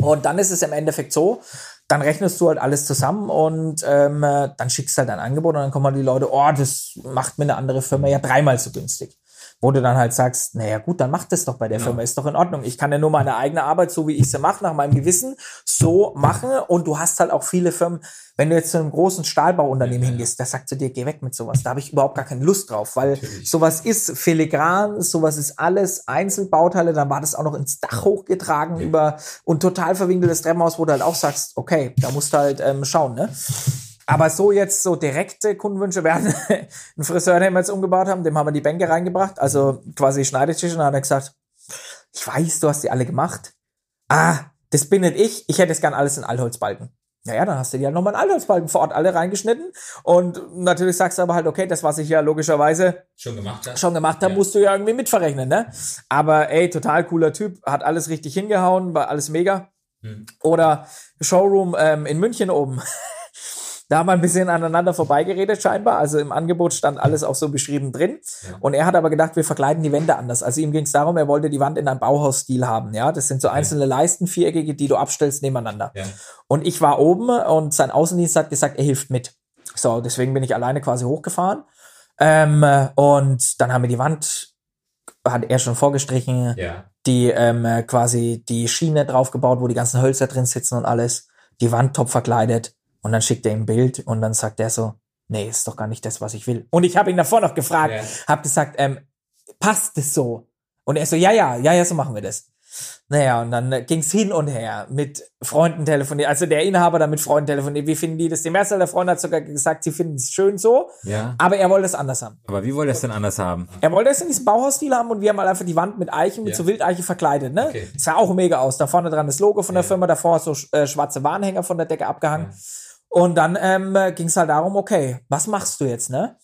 Und dann ist es im Endeffekt so, dann rechnest du halt alles zusammen und ähm, äh, dann schickst du halt ein Angebot und dann kommen halt die Leute, oh, das macht mir eine andere Firma ja dreimal so günstig. Wo du dann halt sagst, naja gut, dann mach das doch bei der Firma, ist doch in Ordnung. Ich kann ja nur meine eigene Arbeit, so wie ich sie mache, nach meinem Gewissen, so machen. Und du hast halt auch viele Firmen, wenn du jetzt zu einem großen Stahlbauunternehmen Ja, ja. hingehst, da sagt zu dir, geh weg mit sowas. Da habe ich überhaupt gar keine Lust drauf, weil Natürlich. sowas ist filigran, sowas ist alles Einzelbauteile, dann war das auch noch ins Dach hochgetragen über und total verwinkeltes Treppenhaus, wo du halt auch sagst, okay, da musst du halt ähm, schauen, ne? Aber so jetzt so direkte Kundenwünsche, wir hatten einen Friseur, den wir jetzt umgebaut haben, dem haben wir die Bänke reingebracht, also quasi Schneidetische, und dann hat er gesagt, ich weiß, du hast die alle gemacht. Ah, das bin nicht ich, ich hätte es gern alles in Altholzbalken. Naja, dann hast du die halt nochmal in Altholzbalken vor Ort alle reingeschnitten und natürlich sagst du aber halt, okay, das, was ich ja logischerweise Schon gemacht hast? schon gemacht habe, Ja. musst du ja irgendwie mitverrechnen, ne? Aber ey, total cooler Typ, hat alles richtig hingehauen, war alles mega. Hm. Oder Showroom ähm, in München oben. Da haben wir ein bisschen aneinander vorbeigeredet scheinbar. Also im Angebot stand alles auch so beschrieben drin. Und er hat aber gedacht, wir verkleiden die Wände anders. Also ihm ging es darum, er wollte die Wand in einem Bauhausstil haben. Ja, das sind so einzelne Leisten, viereckige, die du abstellst nebeneinander. Ja. Und ich war oben und sein Außendienst hat gesagt, er hilft mit. So, deswegen bin ich alleine quasi hochgefahren. Ähm, und dann haben wir die Wand, hat er schon vorgestrichen, Ja. die ähm, äh, quasi die Schiene draufgebaut, wo die ganzen Hölzer drin sitzen und alles, die Wand top verkleidet und dann schickt er ihm ein Bild und dann sagt er so, nee, ist doch gar nicht das, was ich will. Und ich habe ihn davor noch gefragt, Ja. hab gesagt, ähm, passt es so? Und er so, ja, ja, ja, ja, so machen wir das. Naja, und dann ging's hin und her mit Freunden telefoniert, also der Inhaber dann mit Freunden telefoniert, wie finden die das? Die Mehrzahl der Freunde hat sogar gesagt, sie finden es schön so, Ja. aber er wollte es anders haben. Aber wie wollt ihr es denn anders haben? Er wollte es in diesem Bauhausstil haben und wir haben halt einfach die Wand mit Eichen, mit Ja. so Wildeiche verkleidet, ne? Okay. Sah auch mega aus. Da vorne dran das Logo von der Ja. Firma, davor so äh, schwarze Warnhänger von der Decke abgehangen. Und dann ähm, ging es halt darum, okay, was machst du jetzt, ne?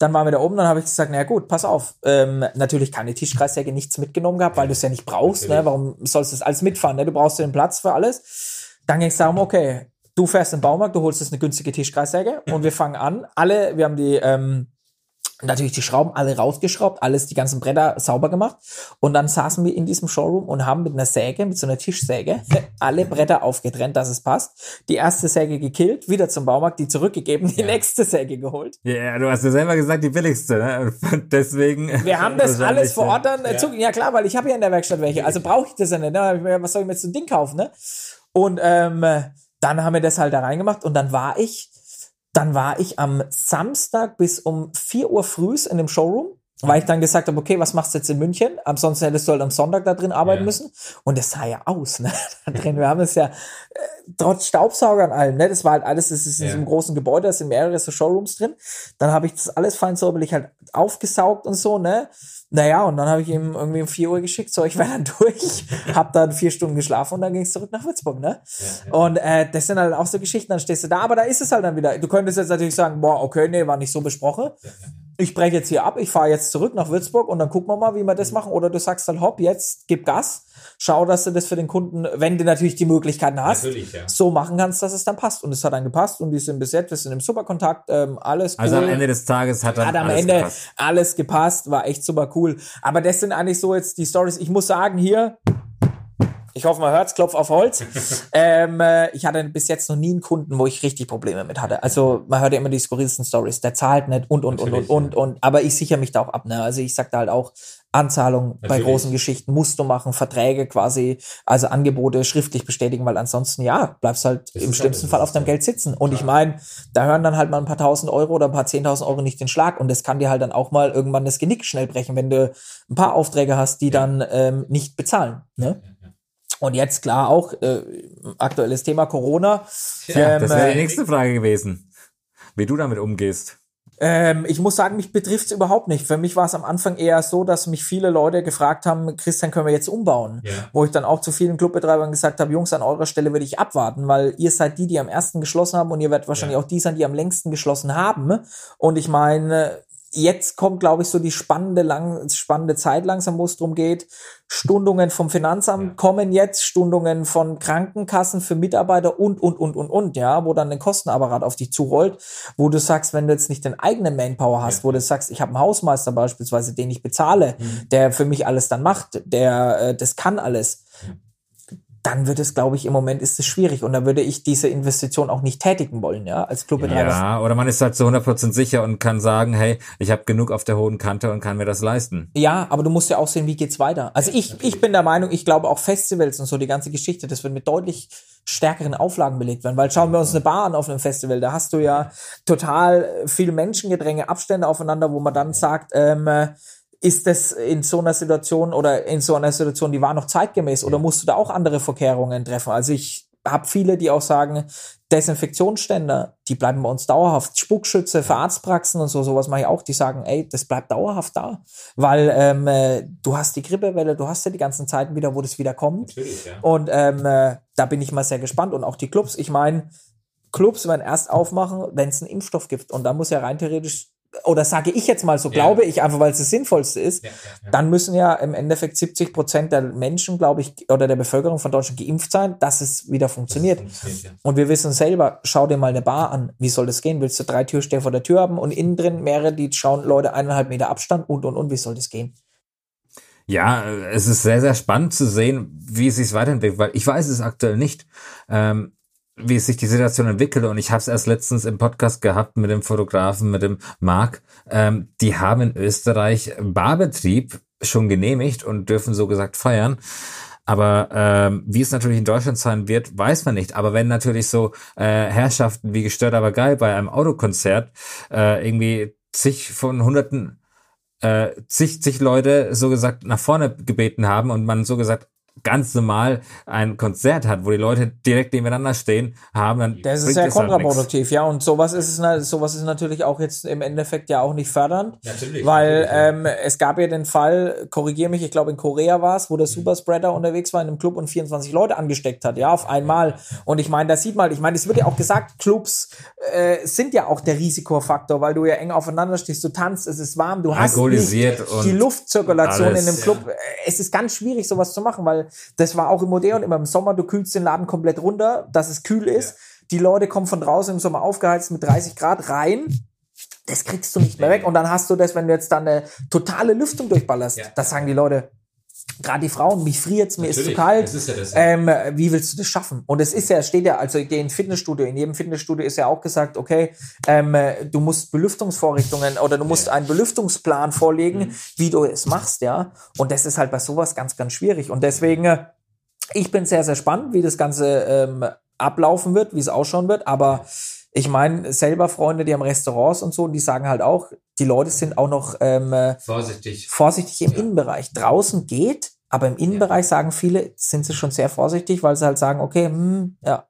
Dann waren wir da oben, dann habe ich gesagt, na ja, gut, pass auf. Ähm, natürlich keine Tischkreissäge, nichts mitgenommen gehabt, weil du es ja nicht brauchst, ne? Natürlich. Warum sollst du das alles mitfahren, ne? Du brauchst ja den Platz für alles. Dann ging es darum, okay, du fährst in den Baumarkt, du holst jetzt eine günstige Tischkreissäge und wir fangen an. Alle, wir haben die ähm, natürlich die Schrauben alle rausgeschraubt, alles, die ganzen Bretter sauber gemacht. Und dann saßen wir in diesem Showroom und haben mit einer Säge, mit so einer Tischsäge, alle Bretter aufgetrennt, dass es passt. Die erste Säge gekillt, wieder zum Baumarkt, die zurückgegeben, die Ja. nächste Säge geholt. Ja, du hast ja selber gesagt, die billigste, ne? Und Deswegen. Wir haben das alles vor Ort dann, äh, Ja. ja klar, weil ich habe ja in der Werkstatt welche, also brauche ich das ja nicht, ne? Was soll ich mir jetzt so ein Ding kaufen, ne? Und ähm, dann haben wir das halt da reingemacht und dann war ich, dann war ich am Samstag bis um 4 Uhr frühs in dem Showroom, weil ich dann gesagt habe, okay, was machst du jetzt in München? Ansonsten hättest du halt am Sonntag da drin arbeiten Ja. müssen. Und das sah ja aus, ne? Da drin, wir haben es ja, äh, trotz Staubsauger und allem, ne? Das war halt alles, das ist in Ja. so einem großen Gebäude, da sind mehrere so Showrooms drin. Dann habe ich das alles fein säuberlich halt aufgesaugt und so, ne? Naja, und dann habe ich ihm irgendwie um 4 Uhr geschickt, so, ich war dann durch, hab dann vier Stunden geschlafen und dann ging es zurück nach Würzburg, ne? Ja, Und äh, das sind halt auch so Geschichten, dann stehst du da, aber da ist es halt dann wieder. Du könntest jetzt natürlich sagen, boah, okay, nee, war nicht so besprochen. Ich breche jetzt hier ab, ich fahre jetzt zurück nach Würzburg und dann gucken wir mal, wie wir das machen. Oder du sagst dann, hopp, jetzt gib Gas, schau, dass du das für den Kunden, wenn du natürlich die Möglichkeiten hast, ja. so machen kannst, dass es dann passt. Und es hat dann gepasst und die sind bis jetzt, wir sind im Superkontakt, ähm, alles cool. Also am Ende des Tages hat dann Hat am alles Ende gepasst. alles gepasst, war echt super cool. Aber das sind eigentlich so jetzt die Stories. Ich muss sagen, hier, ich hoffe, man hört's, Klopf auf Holz. ähm, äh, ich hatte bis jetzt noch nie einen Kunden, wo ich richtig Probleme mit hatte. Also man hört ja immer die skurrilsten Stories, der zahlt nicht und und und und und und. Aber ich sichere mich da auch ab. Ne? Also ich sag da halt auch Anzahlung bei Natürlich. großen Geschichten musst du machen, Verträge quasi, also Angebote schriftlich bestätigen, weil ansonsten ja bleibst halt Das im schlimmsten halt- Fall auf deinem Geld sitzen. Und ich Klar. meine, da hören dann halt mal ein paar tausend Euro oder ein paar zehntausend Euro nicht den Schlag. Und das kann dir halt dann auch mal irgendwann das Genick schnell brechen, wenn du ein paar Aufträge hast, die dann ähm, nicht bezahlen. Ne? Und jetzt klar auch äh, aktuelles Thema Corona. Ja, Ähm, das wäre die äh, nächste Frage gewesen. Wie du damit umgehst. Ähm, ich muss sagen, mich betrifft es überhaupt nicht. Für mich war es am Anfang eher so, dass mich viele Leute gefragt haben, Christian, können wir jetzt umbauen? Ja. Wo ich dann auch zu vielen Clubbetreibern gesagt habe, Jungs, an eurer Stelle würde ich abwarten, weil ihr seid die, die am ersten geschlossen haben und ihr werdet wahrscheinlich Ja. auch die sein, die am längsten geschlossen haben. Und ich meine, jetzt kommt, glaube ich, so die spannende, lang, spannende Zeit langsam, wo es darum geht. Stundungen vom Finanzamt Ja. kommen jetzt, Stundungen von Krankenkassen für Mitarbeiter und, und, und, und, und, ja, wo dann ein Kostenapparat auf dich zurollt, wo du sagst, wenn du jetzt nicht den eigenen Manpower hast, Ja. wo du sagst, ich habe einen Hausmeister beispielsweise, den ich bezahle, Mhm. der für mich alles dann macht, der äh, das kann alles, dann wird es, glaube ich, im Moment ist es schwierig und da würde ich diese Investition auch nicht tätigen wollen, ja, als Clubbetreiber. Ja, oder man ist halt zu 100% sicher und kann sagen, hey, ich habe genug auf der hohen Kante und kann mir das leisten. Ja, aber du musst ja auch sehen, wie geht's weiter. Also ich, ich bin der Meinung, ich glaube auch Festivals und so, die ganze Geschichte, das wird mit deutlich stärkeren Auflagen belegt werden. Weil schauen wir uns eine Bar an auf einem Festival, da hast du ja total viel Menschengedränge, Abstände aufeinander, wo man dann sagt, ähm, äh, ist das in so einer Situation oder in so einer Situation, die war noch zeitgemäß oder musst du da auch andere Vorkehrungen treffen? Also ich habe viele, die auch sagen, Desinfektionsständer, die bleiben bei uns dauerhaft. Spuckschütze für Arztpraxen und so, sowas mache ich auch, die sagen, ey, das bleibt dauerhaft da. Weil ähm, äh, du hast die Grippewelle, du hast ja die ganzen Zeiten wieder, wo das wieder kommt. Natürlich, ja. Und ähm, äh, da bin ich mal sehr gespannt. Und auch die Clubs, ich meine, Clubs werden erst aufmachen, wenn es einen Impfstoff gibt. Und da muss ja rein theoretisch, oder sage ich jetzt mal so, Ja. glaube ich, einfach weil es das Sinnvollste ist, Ja, ja, dann müssen ja im Endeffekt 70 Prozent der Menschen, glaube ich, oder der Bevölkerung von Deutschland geimpft sein, dass es wieder funktioniert. Funktioniert. Und wir wissen selber, schau dir mal eine Bar an. Wie soll das gehen? Willst du drei Türsteher vor der Tür haben und innen drin mehrere, die schauen Leute eineinhalb Meter Abstand und, und, und. Wie soll das gehen? Ja, es ist sehr, sehr spannend zu sehen, wie es sich weiterentwickelt, weil ich weiß es aktuell nicht, ähm, wie sich die Situation entwickelt. Und ich habe es erst letztens im Podcast gehabt mit dem Fotografen, mit dem Marc. Ähm, die haben in Österreich Barbetrieb schon genehmigt und dürfen so gesagt feiern. Aber ähm, wie es natürlich in Deutschland sein wird, weiß man nicht. Aber wenn natürlich so äh, Herrschaften wie gestört aber geil bei einem Autokonzert äh, irgendwie zig von hunderten äh, zig, zig Leute so gesagt nach vorne gebeten haben und man so gesagt ganz normal ein Konzert hat, wo die Leute direkt nebeneinander stehen, haben, dann Das ist sehr halt kontraproduktiv, ja. Und sowas ist es, sowas ist natürlich auch jetzt im Endeffekt ja auch nicht fördernd. Natürlich, Weil natürlich, ja. ähm, es gab ja den Fall, korrigiere mich, ich glaube in Korea war es, wo der Superspreader unterwegs war in einem Club und 24 Leute angesteckt hat, ja, auf einmal. Und ich meine, da sieht man, ich meine, es wird ja auch gesagt, Clubs äh, sind ja auch der Risikofaktor, weil du ja eng aufeinander stehst, du tanzt, es ist warm, du hast nicht und die Luftzirkulation alles, in dem Club. Äh, Es ist ganz schwierig, sowas zu machen, weil das war auch im Odeon immer im Sommer, du kühlst den Laden komplett runter, dass es kühl ist. Die Leute kommen von draußen im Sommer aufgeheizt mit 30 Grad rein. Das kriegst du nicht mehr weg. Und dann hast du das, wenn du jetzt dann eine totale Lüftung durchballerst. Ja. Das sagen die Leute. Gerade die Frauen, mich friert's, mir ist zu Natürlich, kalt. ist ja. Ähm, wie willst du das schaffen? Und es ist ja, steht ja, also in Fitnessstudio, in jedem Fitnessstudio ist ja auch gesagt, okay, ähm, äh, du musst Belüftungsvorrichtungen oder du musst Ja. einen Belüftungsplan vorlegen, Mhm. wie du es machst, ja. Und das ist halt bei sowas ganz, ganz schwierig. Und deswegen, ich bin sehr, sehr spannend, wie das Ganze ähm, ablaufen wird, wie es ausschauen wird. Aber ich meine, selber Freunde, die haben Restaurants und so, die sagen halt auch, die Leute sind auch noch ähm, äh, Vorsichtig. vorsichtig im Ja. Innenbereich. Draußen geht, aber im Innenbereich sagen viele, sind sie schon sehr vorsichtig, weil sie halt sagen, okay, hm, ja,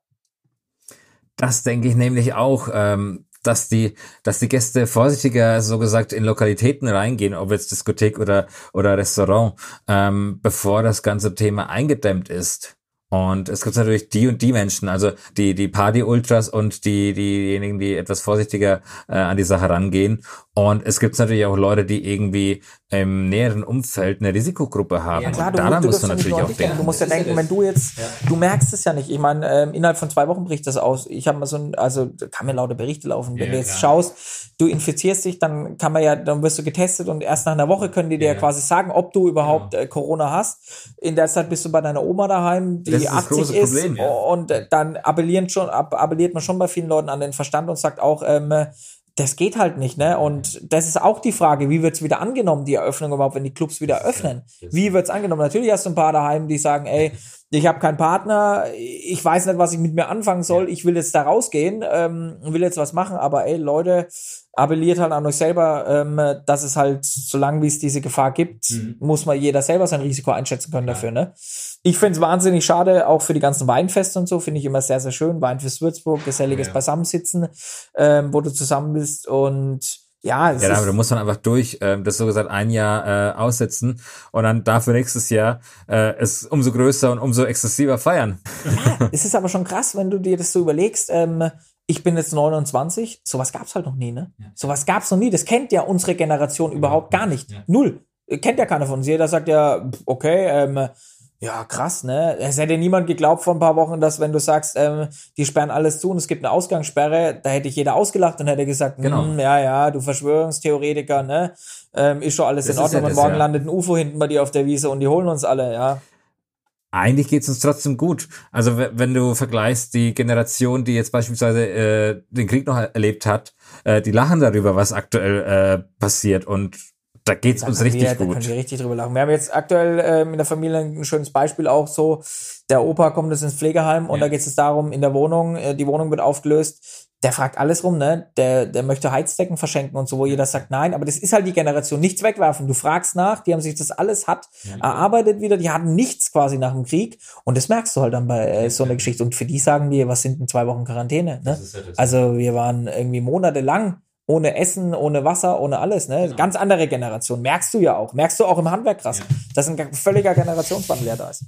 Das denke ich nämlich auch, ähm, dass die, dass die Gäste vorsichtiger, so gesagt, in Lokalitäten reingehen, ob jetzt Diskothek oder, oder Restaurant, ähm, bevor das ganze Thema eingedämmt ist. Und es gibt natürlich die und die Menschen, also die, die Party-Ultras und die, diejenigen, die etwas vorsichtiger äh, an die Sache rangehen. Und es gibt natürlich auch Leute, die irgendwie im näheren Umfeld eine Risikogruppe haben. Ja, Und klar, du, daran du muss darfst man ja nicht natürlich auch denken. Du musst ja Das denken, wenn das. du jetzt, Ja. du merkst es ja nicht. Ich meine, ähm, innerhalb von zwei Wochen bricht das aus. Ich habe mal so ein, also da kann mir laute Berichte laufen. Wenn Ja, du jetzt klar. schaust, du infizierst dich, dann kann man ja, dann wirst du getestet und erst nach einer Woche können die dir ja, quasi sagen, ob du überhaupt äh, Corona hast. In der Zeit bist du bei deiner Oma daheim, die Das ist das 80 große ist Problem, ja. und äh, dann appellieren schon, appelliert man schon bei vielen Leuten an den Verstand und sagt auch, ähm, äh, das geht halt nicht, ne? Und das ist auch die Frage, wie wird's wieder angenommen, die Eröffnung überhaupt, wenn die Clubs wieder öffnen? Wie wird's angenommen? Natürlich hast du ein paar daheim, die sagen, ey, ich habe keinen Partner, ich weiß nicht, was ich mit mir anfangen soll, ich will jetzt da rausgehen, ähm, will jetzt was machen, aber ey, Leute, appelliert halt an euch selber, ähm, dass es halt, solange wie es diese Gefahr gibt, Mhm. muss man jeder selber sein Risiko einschätzen können dafür, ne? Ich find's wahnsinnig schade, auch für die ganzen Weinfeste und so, finde ich immer sehr, sehr schön. Weinfest Würzburg, geselliges Ja. Beisammensitzen, ähm, wo du zusammen bist und ja, es Ja, aber da muss man einfach durch, ähm, das so gesagt ein Jahr äh, aussetzen und dann dafür nächstes Jahr äh, es umso größer und umso exzessiver feiern. es ist aber schon krass, wenn du dir das so überlegst. Ähm, ich bin jetzt 29, sowas gab's halt noch nie, ne? Sowas gab's noch nie. Das kennt ja unsere Generation überhaupt gar nicht. Ja. Null. Kennt ja keiner von uns. Jeder sagt ja, okay, ähm, ja, krass, ne? Es hätte niemand geglaubt vor ein paar Wochen, dass wenn du sagst, ähm, die sperren alles zu und es gibt eine Ausgangssperre, da hätte ich jeder ausgelacht und hätte gesagt, Genau. hm, ja, ja, du Verschwörungstheoretiker, ne? Ähm, ist schon alles Das in Ordnung ja und das, morgen ja. landet ein UFO hinten bei dir auf der Wiese und die holen uns alle, ja. Eigentlich geht's uns trotzdem gut. Also wenn du vergleichst, die Generation, die jetzt beispielsweise äh, den Krieg noch erlebt hat, äh, die lachen darüber, was aktuell äh, passiert und da geht's Da uns richtig wir, Da gut. können wir richtig drüber lachen. Wir haben jetzt aktuell ähm, in der Familie ein schönes Beispiel auch so. Der Opa kommt jetzt ins Pflegeheim und Ja. da geht es darum, in der Wohnung, äh, die Wohnung wird aufgelöst. Der fragt alles rum, ne? Der, der möchte Heizdecken verschenken und so, wo jeder sagt nein. Aber das ist halt die Generation. Nichts wegwerfen. Du fragst nach, die haben sich das alles hat, erarbeitet wieder, die hatten nichts quasi nach dem Krieg. Und das merkst du halt dann bei äh, so einer Geschichte. Und für die sagen die, was sind denn zwei Wochen Quarantäne? Ne? Ja. Also wir waren irgendwie monatelang ohne Essen, ohne Wasser, ohne alles. Ne? Genau. Ganz andere Generation. Merkst du ja auch. Merkst du auch im Handwerk krass. Ja. Dass ein völliger Generationswandel da ist.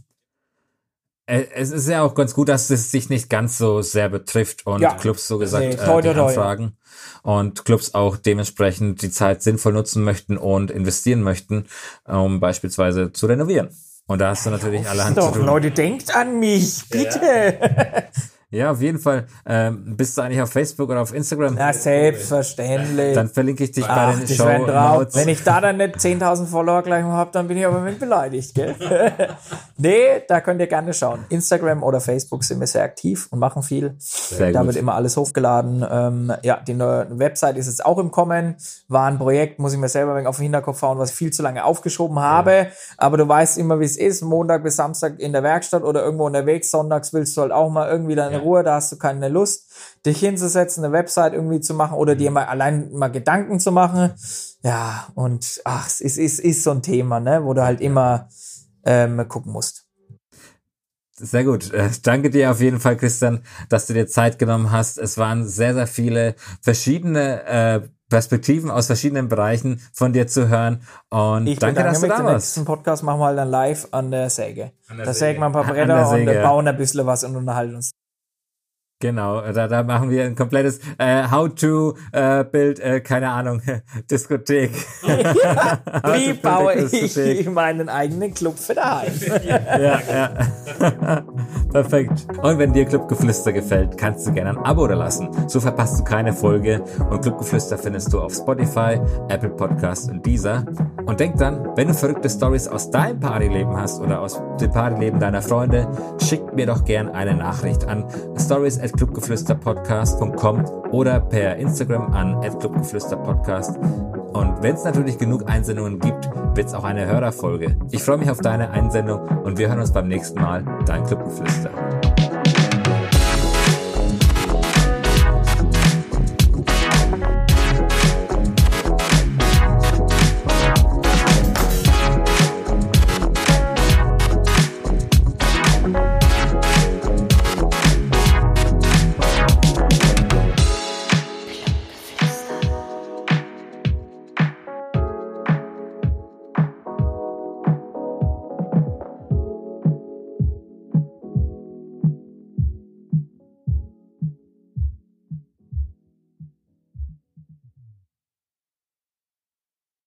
Äh, Es ist ja auch ganz gut, dass es sich nicht ganz so sehr betrifft und Ja. Clubs so gesagt Nee, äh, toi, toi, toi. anfragen und Clubs auch dementsprechend die Zeit sinnvoll nutzen möchten und investieren möchten, um beispielsweise zu renovieren. Und da hast du natürlich allerhand zu Doch, tun. Leute, denkt an mich, bitte. Ja, auf jeden Fall. Ähm, bist du eigentlich auf Facebook oder auf Instagram? Na, selbstverständlich. Dann verlinke ich dich bei Ach, den das Show. Notes. Wenn ich da dann nicht 10.000 Follower gleich mal habe, dann bin ich aber mit beleidigt, gell? nee, da könnt ihr gerne schauen. Instagram oder Facebook sind wir sehr aktiv und machen viel. Sehr da gut. wird immer alles hochgeladen. Ähm, ja, die neue Website ist jetzt auch im Kommen. War ein Projekt, muss ich mir selber wenig auf den Hinterkopf hauen, was ich viel zu lange aufgeschoben habe. Aber du weißt immer, wie es ist. Montag bis Samstag in der Werkstatt oder irgendwo unterwegs. Sonntags willst du halt auch mal irgendwie deine Ruhe. Da hast du keine Lust, dich hinzusetzen, eine Website irgendwie zu machen oder dir mal allein mal Gedanken zu machen. Ja, und ach, es ist, ist, ist so ein Thema, ne, wo du halt immer ähm, gucken musst. Sehr gut. Äh, danke dir auf jeden Fall, Christian, dass du dir Zeit genommen hast. Es waren sehr, sehr viele verschiedene äh, Perspektiven aus verschiedenen Bereichen von dir zu hören. Und Ich danke, dass du da Den warst. nächsten Podcast machen wir halt dann live an der Säge. An der da Säge. sägen wir ein paar Bretter und bauen ein bisschen was und unterhalten uns. Genau, da, da machen wir ein komplettes äh, How to äh, äh, keine Ahnung, Diskothek. Wie baue ich meinen eigenen Club für daheim? ja, ja. Perfekt. Und wenn dir Clubgeflüster gefällt, kannst du gerne ein Abo da lassen. So verpasst du keine Folge. Und Clubgeflüster findest du auf Spotify, Apple Podcasts und Deezer. Und denk dann, wenn du verrückte Stories aus deinem Partyleben hast oder aus dem Partyleben deiner Freunde, schick mir doch gern eine Nachricht an stories at clubgeflüsterpodcast.com oder per Instagram an at clubgeflüsterpodcast. Und wenn es natürlich genug Einsendungen gibt, wird es auch eine Hörerfolge. Ich freue mich auf deine Einsendung und wir hören uns beim nächsten Mal. Dein Clubgeflüster.